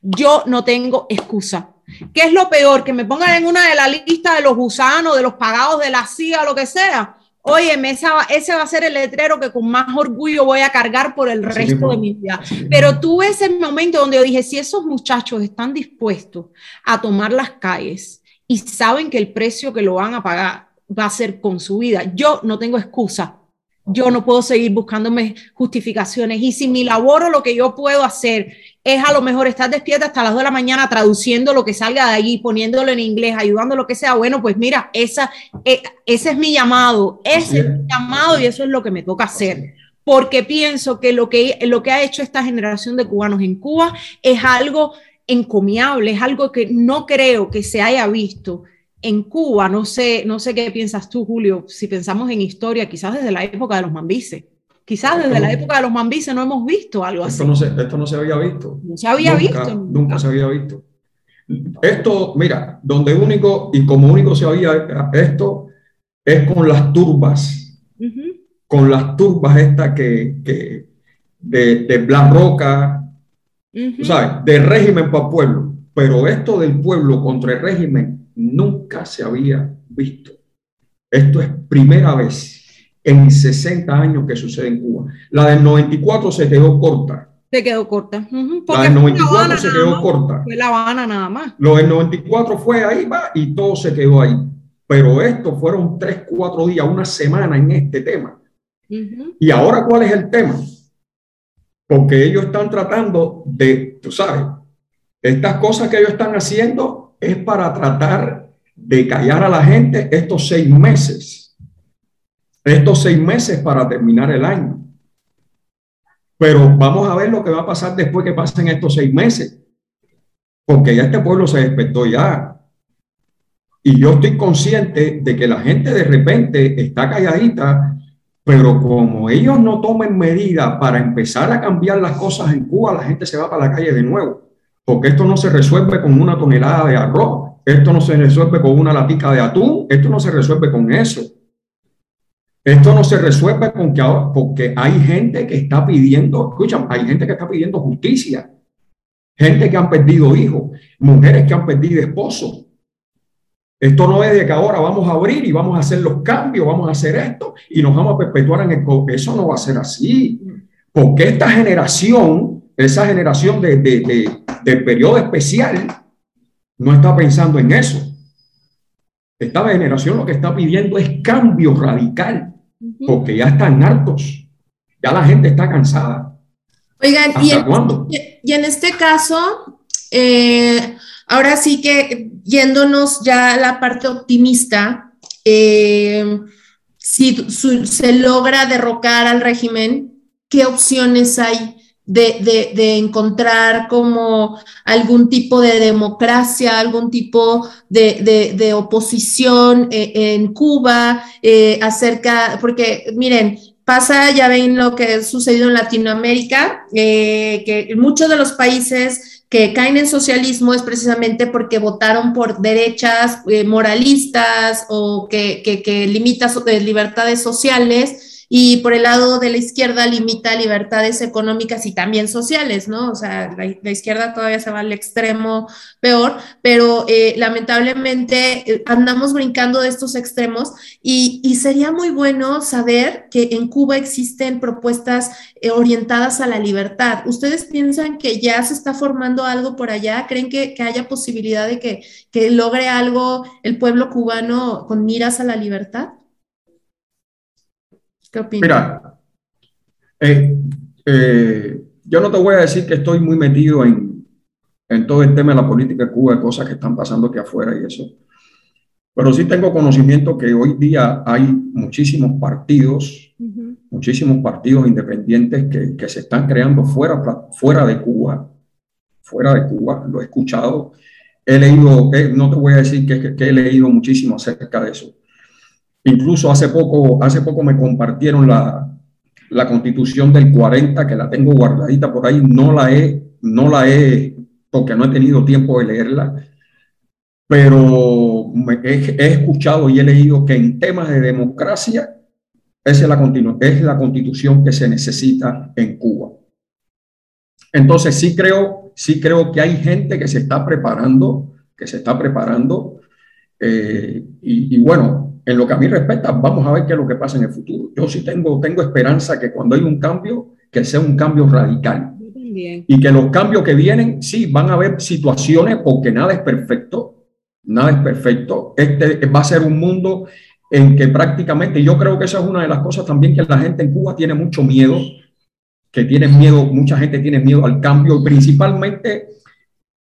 Yo no tengo excusa ¿Qué es lo peor? Que me pongan en una de la lista de los gusanos, de los pagados de la CIA, lo que sea. Oye, ese va a ser el letrero que con más orgullo voy a cargar por el resto de mi vida. Pero tuve ese momento donde yo dije, si esos muchachos están dispuestos a tomar las calles y saben que el precio que lo van a pagar va a ser con su vida, yo no tengo excusa. Yo no puedo seguir buscándome justificaciones. Y si mi labor o lo que yo puedo hacer es a lo mejor estar despierta hasta las 2 de la mañana traduciendo lo que salga de allí, poniéndolo en inglés, ayudando lo que sea. Bueno, pues mira, esa, eh, ese es mi llamado, ese es mi llamado y eso es lo que me toca hacer. Porque pienso que lo, que lo que ha hecho esta generación de cubanos en Cuba es algo encomiable, es algo que no creo que se haya visto en Cuba. No sé, no sé qué piensas tú, Julio, si pensamos en historia, quizás desde la época de los mambises. Quizás desde la época de los mambises no hemos visto algo así. No se, esto no se había visto. No se había visto. Nunca. se había visto. Esto, mira, donde único y como único se había esto es con las turbas, con las turbas estas que, que de, de Blas Roca, ¿sabes? De régimen para pueblo. Pero esto del pueblo contra el régimen nunca se había visto. Esto es primera vez en 60 años que sucede en Cuba. La del 94 se quedó corta. Se quedó corta. La del 94 se quedó corta. Fue La Habana nada más. Lo del 94 fue ahí, va, y todo se quedó ahí. Pero esto fueron 3, 4 días, una semana en este tema. Y ahora, ¿cuál es el tema? Porque ellos están tratando de, tú sabes, estas cosas que ellos están haciendo es para tratar de callar a la gente estos seis meses estos seis meses para terminar el año. Pero vamos a ver lo que va a pasar después que pasen estos seis meses, porque ya este pueblo se despertó ya. Y yo estoy consciente de que la gente de repente está calladita, pero como ellos no tomen medidas para empezar a cambiar las cosas en Cuba, la gente se va para la calle de nuevo, porque esto no se resuelve con una tonelada de arroz, esto no se resuelve con una latica de atún, esto no se resuelve con eso. Esto no se resuelve con que ahora, porque hay gente que está pidiendo, escuchan, hay gente que está pidiendo justicia, gente que han perdido hijos, mujeres que han perdido esposos. Esto no es de que ahora vamos a abrir y vamos a hacer los cambios, vamos a hacer esto y nos vamos a perpetuar en el... Eso no va a ser así, porque esta generación, esa generación de, de, del periodo especial, no está pensando en eso. Esta generación lo que está pidiendo es cambio radical porque ya están hartos. Ya la gente está cansada. Oigan, y en, este, y en, este caso, eh, ahora sí que yéndonos ya a la parte optimista, eh, si se logra derrocar al régimen, ¿qué opciones hay de, encontrar como algún tipo de democracia, algún tipo de, oposición eh, en Cuba eh, acerca, porque miren, pasa, ya ven lo que ha sucedido en Latinoamérica, eh, que muchos de los países que caen en socialismo es precisamente porque votaron por derechas moralistas o que, que, que limitan libertades sociales y por el lado de la izquierda limita libertades económicas y también sociales, ¿no? O sea, la, izquierda todavía se va al extremo peor, pero eh, lamentablemente eh, andamos brincando de estos extremos y, sería muy bueno saber que en Cuba existen propuestas eh, orientadas a la libertad. ¿Ustedes piensan que ya se está formando algo por allá? ¿Creen que, que haya posibilidad de que, que logre algo el pueblo cubano con miras a la libertad? ¿Qué opinas? Mira, eh, eh, yo no te voy a decir que estoy muy metido en, en todo el tema de la política de Cuba, cosas que están pasando aquí afuera y eso. Pero sí tengo conocimiento que hoy día hay muchísimos partidos, muchísimos partidos independientes que, que, se están creando fuera, fuera de Cuba, fuera de Cuba, lo he escuchado. He leído, eh, no te voy a decir que, que, he leído muchísimo acerca de eso. Incluso hace poco, hace poco me compartieron la, la constitución del 40, que la tengo guardadita por ahí, no la he, no la he, porque no he tenido tiempo de leerla, pero he, escuchado y he leído que en temas de democracia es la, es la constitución que se necesita en Cuba. Entonces sí creo, sí creo que hay gente que se está preparando, que se está preparando, eh, y, bueno, en lo que a mí respecta, vamos a ver qué es lo que pasa en el futuro. Yo sí tengo, tengo esperanza que cuando hay un cambio, que sea un cambio radical. Y que los cambios que vienen, sí, van a haber situaciones, porque nada es perfecto, nada es perfecto. Este va a ser un mundo en que prácticamente, yo creo que esa es una de las cosas también que la gente en Cuba tiene mucho miedo, que tiene miedo, mucha gente tiene miedo al cambio, principalmente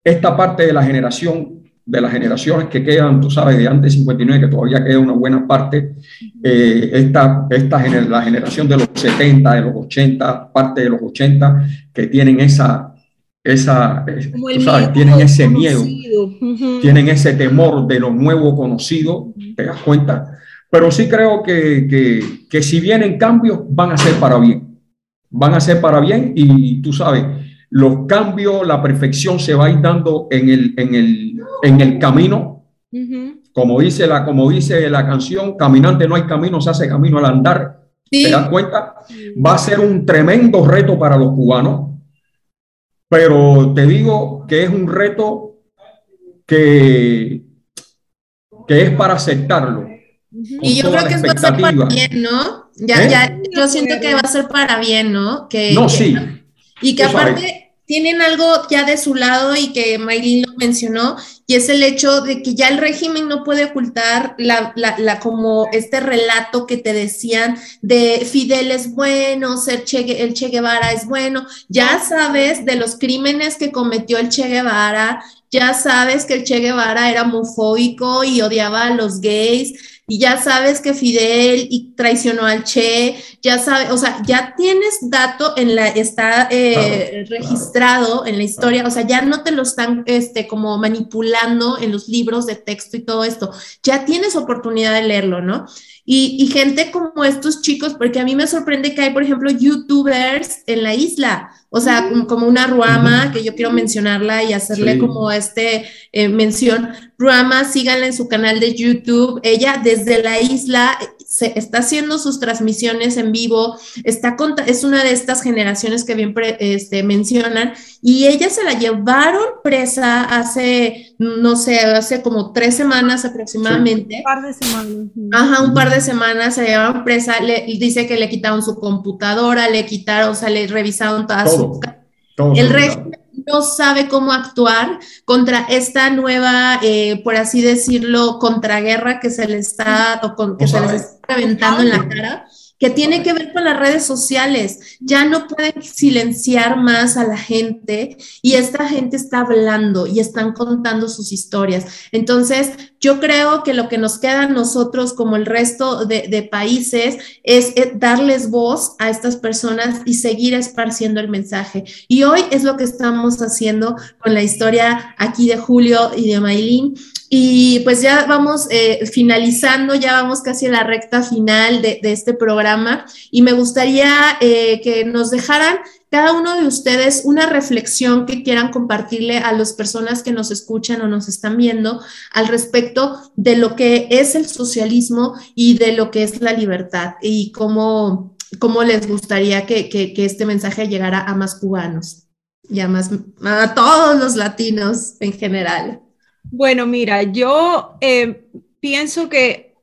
esta parte de la generación de las generaciones que quedan, tú sabes, de antes de 59, que todavía queda una buena parte, eh, esta, esta la generación de los 70, de los 80, parte de los 80, que tienen esa, esa tú sabes, tienen ese miedo, tienen ese temor de lo nuevo conocido, te das cuenta. Pero sí creo que, que, que si vienen cambios, van a ser para bien, van a ser para bien y tú sabes, los cambios, la perfección se va a ir dando en el, en el, en el camino. Como dice, la, como dice la canción, caminante no hay camino, se hace camino al andar. ¿Te das cuenta? Va a ser un tremendo reto para los cubanos, pero te digo que es un reto que, que es para aceptarlo. Y yo creo que es va a ser para bien, ¿no? Ya, ¿Eh? ya, yo siento que va a ser para bien, ¿no? Que, no, sí. Y que aparte tienen algo ya de su lado y que Maylin lo mencionó, y es el hecho de que ya el régimen no puede ocultar la, la, como este relato que te decían de Fidel es bueno, ser che, el Che Guevara es bueno, ya sabes de los crímenes que cometió el Che Guevara, ya sabes que el Che Guevara era homofóbico y odiaba a los gays, y ya sabes que Fidel y traicionó al Che, ya sabes, o sea, ya tienes dato en la, está eh, registrado en la historia, o sea, ya no te lo están este, como manipulando en los libros de texto y todo esto, ya tienes oportunidad de leerlo, ¿no? Y, y gente como estos chicos, porque a mí me sorprende que hay, por ejemplo, youtubers en la isla, o sea, como una Ruama, que yo quiero mencionarla y hacerle como este eh, mención. Ruama, síganla en su canal de YouTube. Ella desde la isla se está haciendo sus transmisiones en vivo, está es una de estas generaciones que bien este, mencionan, y ella se la llevaron presa hace, no sé, hace como tres semanas aproximadamente. Un par de semanas. Ajá, un par de semanas se llevaron presa, le, dice que le quitaron su computadora, le quitaron, o sea, le revisaron todas su... El régimen no sabe cómo actuar contra esta nueva, eh, por así decirlo, contraguerra que se le está, o con, que se les está reventando en la cara, que tiene que ver con las redes sociales. Ya no pueden silenciar más a la gente y esta gente está hablando y están contando sus historias. Entonces, yo creo que lo que nos queda nosotros como el resto de, países es, es darles voz a estas personas y seguir esparciendo el mensaje. Y hoy es lo que estamos haciendo con la historia aquí de Julio y de Maylin. Y pues ya vamos eh, finalizando, ya vamos casi a la recta final de, este programa y me gustaría eh, que nos dejaran cada uno de ustedes una reflexión que quieran compartirle a las personas que nos escuchan o nos están viendo al respecto de lo que es el socialismo y de lo que es la libertad y cómo, cómo les gustaría que, que, este mensaje llegara a más cubanos y a, más, a todos los latinos en general. Bueno, mira, yo eh, pienso que,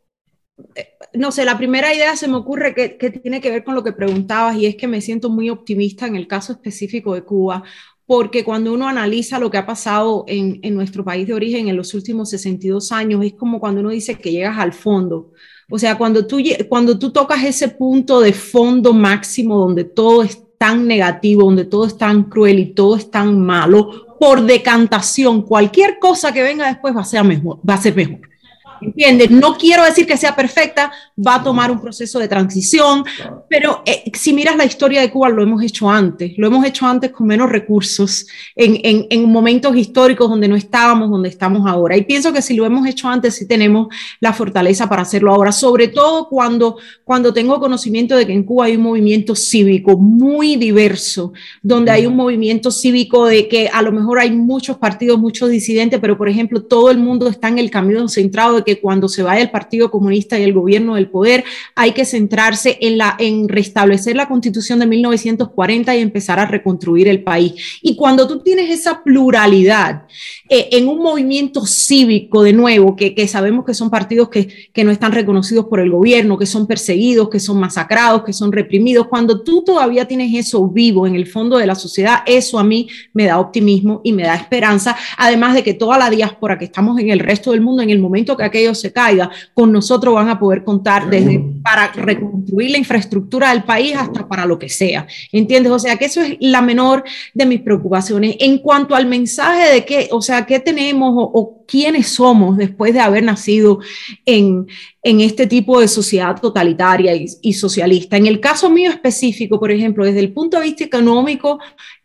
eh, no sé, la primera idea se me ocurre que, tiene que ver con lo que preguntabas y es que me siento muy optimista en el caso específico de Cuba, porque cuando uno analiza lo que ha pasado en, nuestro país de origen en los últimos 62 años, es como cuando uno dice que llegas al fondo. O sea, cuando tú, cuando tú tocas ese punto de fondo máximo donde todo es tan negativo, donde todo es tan cruel y todo es tan malo, por decantación, cualquier cosa que venga después va a ser mejor. Va a ser mejor. ¿Entiendes? No quiero decir que sea perfecta, va a tomar un proceso de transición, pero eh, si miras la historia de Cuba, lo hemos hecho antes, lo hemos hecho antes con menos recursos, en, en, en, momentos históricos donde no estábamos, donde estamos ahora. Y pienso que si lo hemos hecho antes, sí tenemos la fortaleza para hacerlo ahora, sobre todo cuando, cuando tengo conocimiento de que en Cuba hay un movimiento cívico muy diverso, donde hay un movimiento cívico de que a lo mejor hay muchos partidos, muchos disidentes, pero por ejemplo, todo el mundo está en el camino centrado de que cuando se vaya el Partido Comunista y el gobierno del poder, hay que centrarse en, la, en restablecer la constitución de 1940 y empezar a reconstruir el país. Y cuando tú tienes esa pluralidad eh, en un movimiento cívico, de nuevo, que, que sabemos que son partidos que, que no están reconocidos por el gobierno, que son perseguidos, que son masacrados, que son reprimidos, cuando tú todavía tienes eso vivo en el fondo de la sociedad, eso a mí me da optimismo y me da esperanza, además de que toda la diáspora que estamos en el resto del mundo, en el momento que se caiga, con nosotros van a poder contar desde para reconstruir la infraestructura del país hasta para lo que sea. ¿Entiendes? O sea, que eso es la menor de mis preocupaciones. En cuanto al mensaje de qué, o sea, qué tenemos o, quiénes somos después de haber nacido en, en este tipo de sociedad totalitaria y, y, socialista. En el caso mío específico, por ejemplo, desde el punto de vista económico,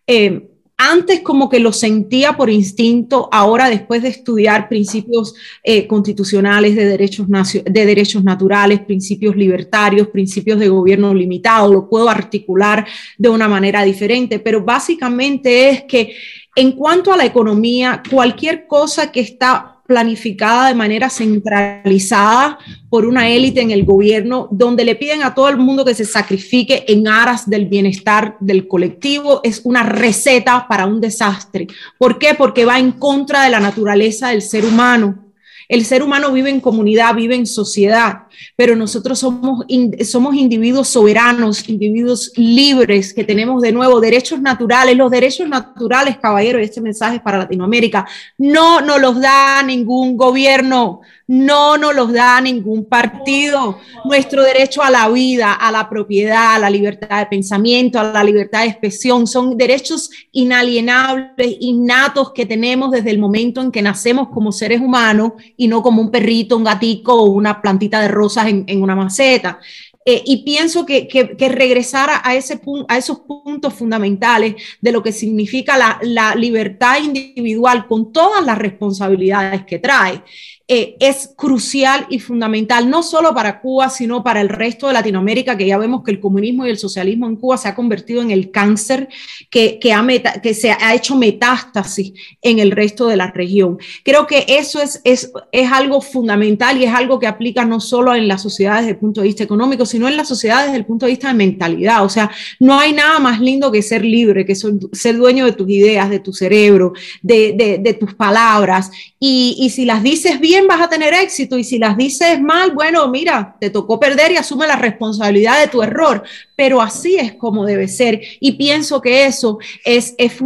eh, antes como que lo sentía por instinto, ahora después de estudiar principios eh, constitucionales de derechos, de derechos naturales, principios libertarios, principios de gobierno limitado, lo puedo articular de una manera diferente, pero básicamente es que en cuanto a la economía, cualquier cosa que está planificada de manera centralizada por una élite en el gobierno, donde le piden a todo el mundo que se sacrifique en aras del bienestar del colectivo, es una receta para un desastre. ¿Por qué? Porque va en contra de la naturaleza del ser humano. El ser humano vive en comunidad, vive en sociedad, pero nosotros somos, somos individuos soberanos, individuos libres, que tenemos de nuevo derechos naturales. Los derechos naturales, caballero, y este mensaje es para Latinoamérica, no nos los da ningún gobierno, no nos los da ningún partido. Nuestro derecho a la vida, a la propiedad, a la libertad de pensamiento, a la libertad de expresión, son derechos inalienables, innatos que tenemos desde el momento en que nacemos como seres humanos y no como un perrito, un gatico o una plantita de rosas en, una maceta. Eh, y pienso que, que, regresar a, ese a esos puntos fundamentales de lo que significa la, la libertad individual con todas las responsabilidades que trae. Eh, es crucial y fundamental, no solo para Cuba, sino para el resto de Latinoamérica, que ya vemos que el comunismo y el socialismo en Cuba se ha convertido en el cáncer que, que, ha que se ha hecho metástasis en el resto de la región. Creo que eso es, es, es algo fundamental y es algo que aplica no solo en las sociedades desde el punto de vista económico, sino en las sociedades desde el punto de vista de mentalidad. O sea, no hay nada más lindo que ser libre, que ser dueño de tus ideas, de tu cerebro, de, de, de tus palabras. Y, y si las dices bien, vas a tener éxito y si las dices mal, bueno, mira, te tocó perder y asume la responsabilidad de tu error, pero así es como debe ser. Y pienso que eso es, es,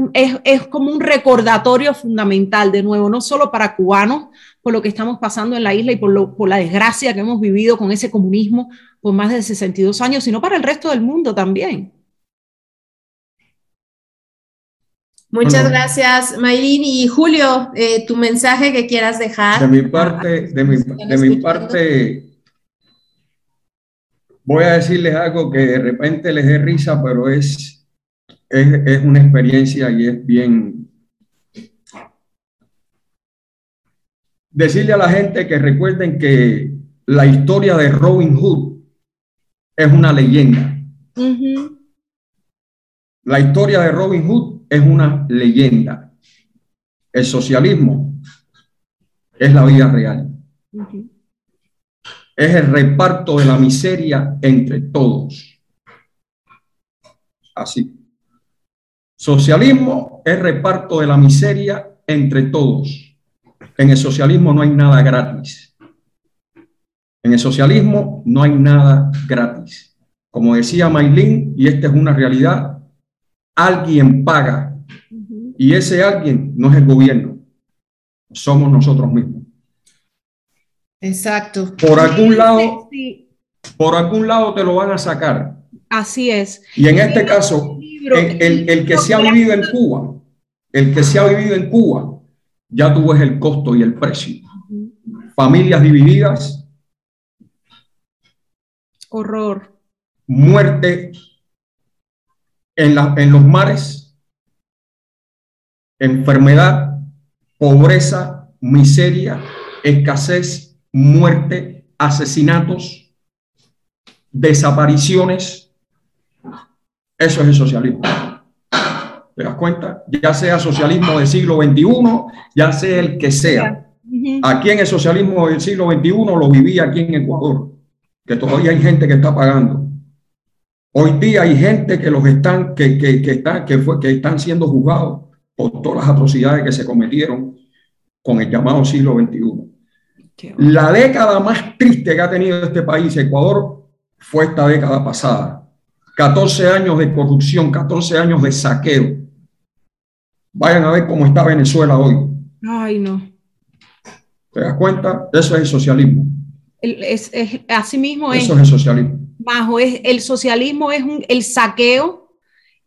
es, como un recordatorio fundamental, de nuevo, no solo para cubanos, por lo que estamos pasando en la isla y por, lo, por la desgracia que hemos vivido con ese comunismo, por más de 62 años, sino para el resto del mundo también. Muchas gracias, Maylin. Y Julio, eh, tu mensaje que quieras dejar. De mi parte, de mi, de mi parte, voy a decirles algo que de repente les dé risa, pero es, es, es una experiencia y es bien... Decirle a la gente que recuerden que la historia de Robin Hood es una leyenda. La historia de Robin Hood es una leyenda. El socialismo es la vida real. Es el reparto de la miseria entre todos. Así. Socialismo es reparto de la miseria entre todos. En el socialismo no hay nada gratis. En el socialismo no hay nada gratis. Como decía Maylin, y esta es una realidad, alguien paga. Y ese alguien no es el gobierno, somos nosotros mismos. Exacto. Por algún lado, por algún lado te lo van a sacar. Así es. Y en este caso, el, el, el que se ha vivido en Cuba, el que se ha vivido en Cuba, ya tú ves el costo y el precio. Familias divididas. Horror. Muerte en, la, en los mares, enfermedad, pobreza, miseria, escasez, muerte, asesinatos, desapariciones. Eso es el socialismo. ¿Te das cuenta? Ya sea socialismo del siglo XXI, ya sea el que sea. Aquí en el socialismo del siglo XXI lo viví aquí en Ecuador, que todavía hay gente que está pagando. Hoy día hay gente que los están, que, que, que, están, que, fue, que están siendo juzgados por todas las atrocidades que se cometieron con el llamado siglo XXI. La década más triste que ha tenido este país, Ecuador, fue esta década pasada. 14 años de corrupción, 14 años de saqueo. Vayan a ver cómo está Venezuela hoy. Ay, no. ¿Te das cuenta? Eso es el socialismo. El, es, es, así mismo Eso es el socialismo. Bajo es, el socialismo es un, el saqueo,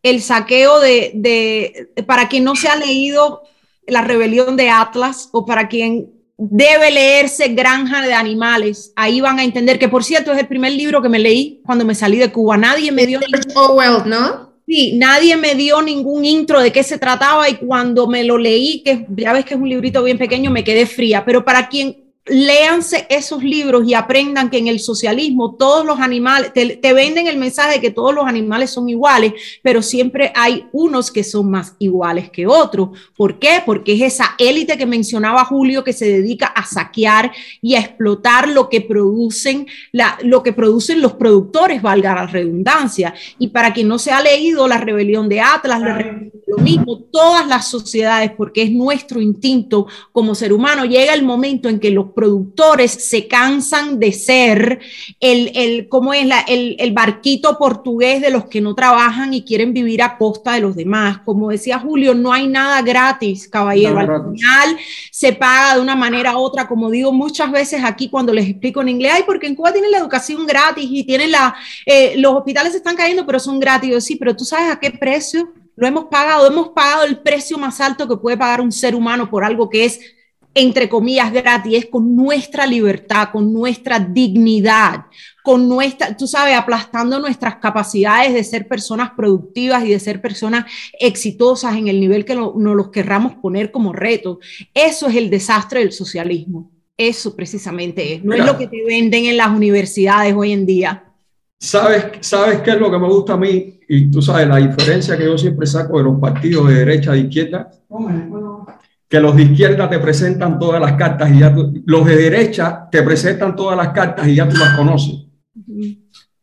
el saqueo de, de, para quien no se ha leído la rebelión de Atlas o para quien debe leerse Granja de Animales. Ahí van a entender que, por cierto, es el primer libro que me leí cuando me salí de Cuba. Nadie me dio... Orwell, ¿no? Sí, nadie me dio ningún intro de qué se trataba y cuando me lo leí, que ya ves que es un librito bien pequeño, me quedé fría. Pero para quien léanse esos libros y aprendan que en el socialismo todos los animales, te, venden el mensaje de que todos los animales son iguales, pero siempre hay unos que son más iguales que otros. ¿Por qué? Porque es esa élite que mencionaba Julio que se dedica a saquear y a explotar lo que producen, la, lo que producen los productores, valga la redundancia. Y para quien no se ha leído la rebelión de Atlas, la lo mismo, todas las sociedades, porque es nuestro instinto como ser humano, llega el momento en que los productores se cansan de ser el, el ¿cómo es la, el, el, barquito portugués de los que no trabajan y quieren vivir a costa de los demás. Como decía Julio, no hay nada gratis, caballero. No, Al final se paga de una manera u otra, como digo muchas veces aquí cuando les explico en inglés, ay, porque en Cuba tienen la educación gratis y tienen la, eh, los hospitales están cayendo, pero son gratis. Yo, sí, pero tú sabes a qué precio lo hemos pagado, hemos pagado el precio más alto que puede pagar un ser humano por algo que es entre comillas, gratis, es con nuestra libertad, con nuestra dignidad, con nuestra, tú sabes, aplastando nuestras capacidades de ser personas productivas y de ser personas exitosas en el nivel que nos lo, los querramos poner como reto. Eso es el desastre del socialismo. Eso precisamente es. No Mira, es lo que te venden en las universidades hoy en día. ¿Sabes, ¿Sabes qué es lo que me gusta a mí? Y tú sabes la diferencia que yo siempre saco de los partidos de derecha e de izquierda que los de izquierda te presentan todas las cartas y ya tú, los de derecha te presentan todas las cartas y ya tú las conoces.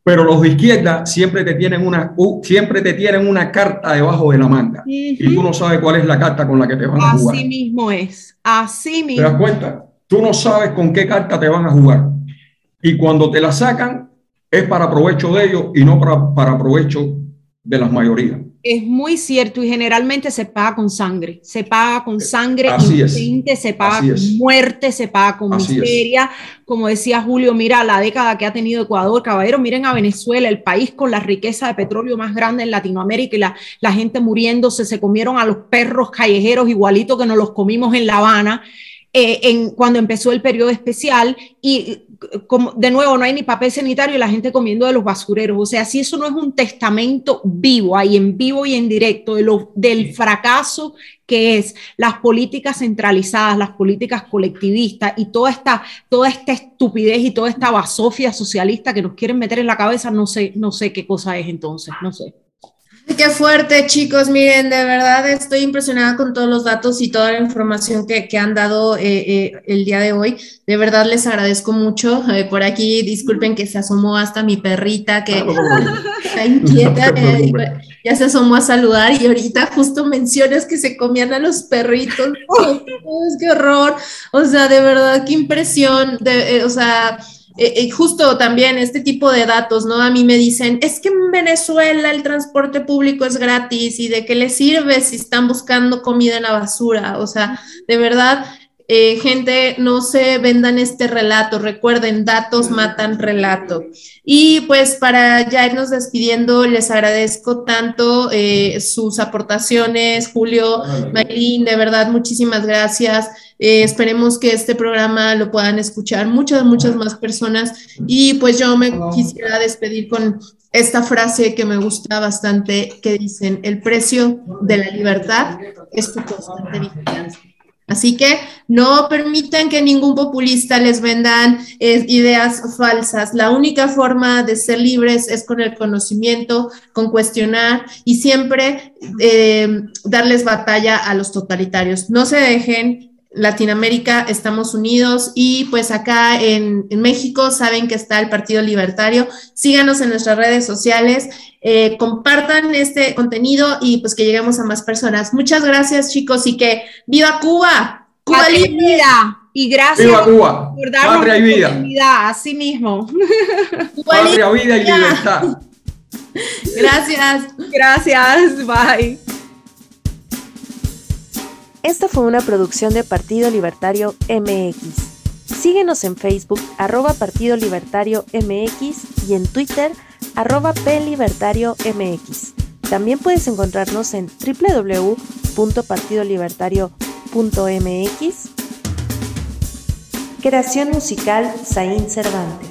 Pero los de izquierda siempre te tienen una, uh, siempre te tienen una carta debajo de la manga uh -huh. y tú no sabes cuál es la carta con la que te van a jugar. Así mismo es, así mismo. ¿Te das cuenta? Tú no sabes con qué carta te van a jugar. Y cuando te la sacan es para provecho de ellos y no para, para provecho de las mayorías. Es muy cierto y generalmente se paga con sangre. Se paga con sangre Así se paga Así con es. muerte, se paga con Así es. miseria. Como decía Julio, mira la década que ha tenido Ecuador, caballero, miren a Venezuela, el país con la riqueza de petróleo más grande en Latinoamérica y la, la gente muriéndose, se comieron a los perros callejeros igualito que nos los comimos en La Habana. eh, en, cuando empezó el periodo especial y eh, como, de nuevo no hay ni papel sanitario y la gente comiendo de los basureros. O sea, si eso no es un testamento vivo, ahí en vivo y en directo, de lo, del fracaso que es las políticas centralizadas, las políticas colectivistas y toda esta, toda esta estupidez y toda esta basofia socialista que nos quieren meter en la cabeza, no sé, no sé qué cosa es entonces, no sé. Qué fuerte, chicos. Miren, de verdad estoy impresionada con todos los datos y toda la información que, que han dado eh, eh, el día de hoy. De verdad les agradezco mucho. Eh, por aquí, disculpen que se asomó hasta mi perrita que está inquieta. No ya se asomó a saludar y ahorita justo mencionas que se comían a los perritos. ¡Oh, qué horror! O sea, de verdad, qué impresión. De, o sea, eh, eh, justo también este tipo de datos, ¿no? A mí me dicen, es que en Venezuela el transporte público es gratis y de qué les sirve si están buscando comida en la basura. O sea, de verdad, eh, gente, no se vendan este relato. Recuerden, datos matan relato. Y pues para ya irnos despidiendo, les agradezco tanto eh, sus aportaciones, Julio, Maylin, de verdad, muchísimas gracias. Eh, esperemos que este programa lo puedan escuchar muchas, muchas más personas. Y pues yo me quisiera despedir con esta frase que me gusta bastante, que dicen, el precio de la libertad es tu constante vigilancia. Así que no permitan que ningún populista les vendan eh, ideas falsas. La única forma de ser libres es con el conocimiento, con cuestionar y siempre eh, darles batalla a los totalitarios. No se dejen, Latinoamérica estamos unidos y pues acá en, en, México saben que está el Partido Libertario. Síganos en nuestras redes sociales, eh, compartan este contenido y pues que lleguemos a más personas. Muchas gracias chicos y que viva Cuba. Cuba libre. Y gracias viva Cuba. por darnos y vida. Así mismo. Cuba Patria, vida y libertad. Gracias. Gracias. Bye. Esta fue una producción de Partido Libertario MX. Síguenos en Facebook, arroba Partido Libertario MX y en Twitter, arroba PLibertario MX. También puedes encontrarnos en www.partidolibertario.mx. Creación musical Zain Cervantes.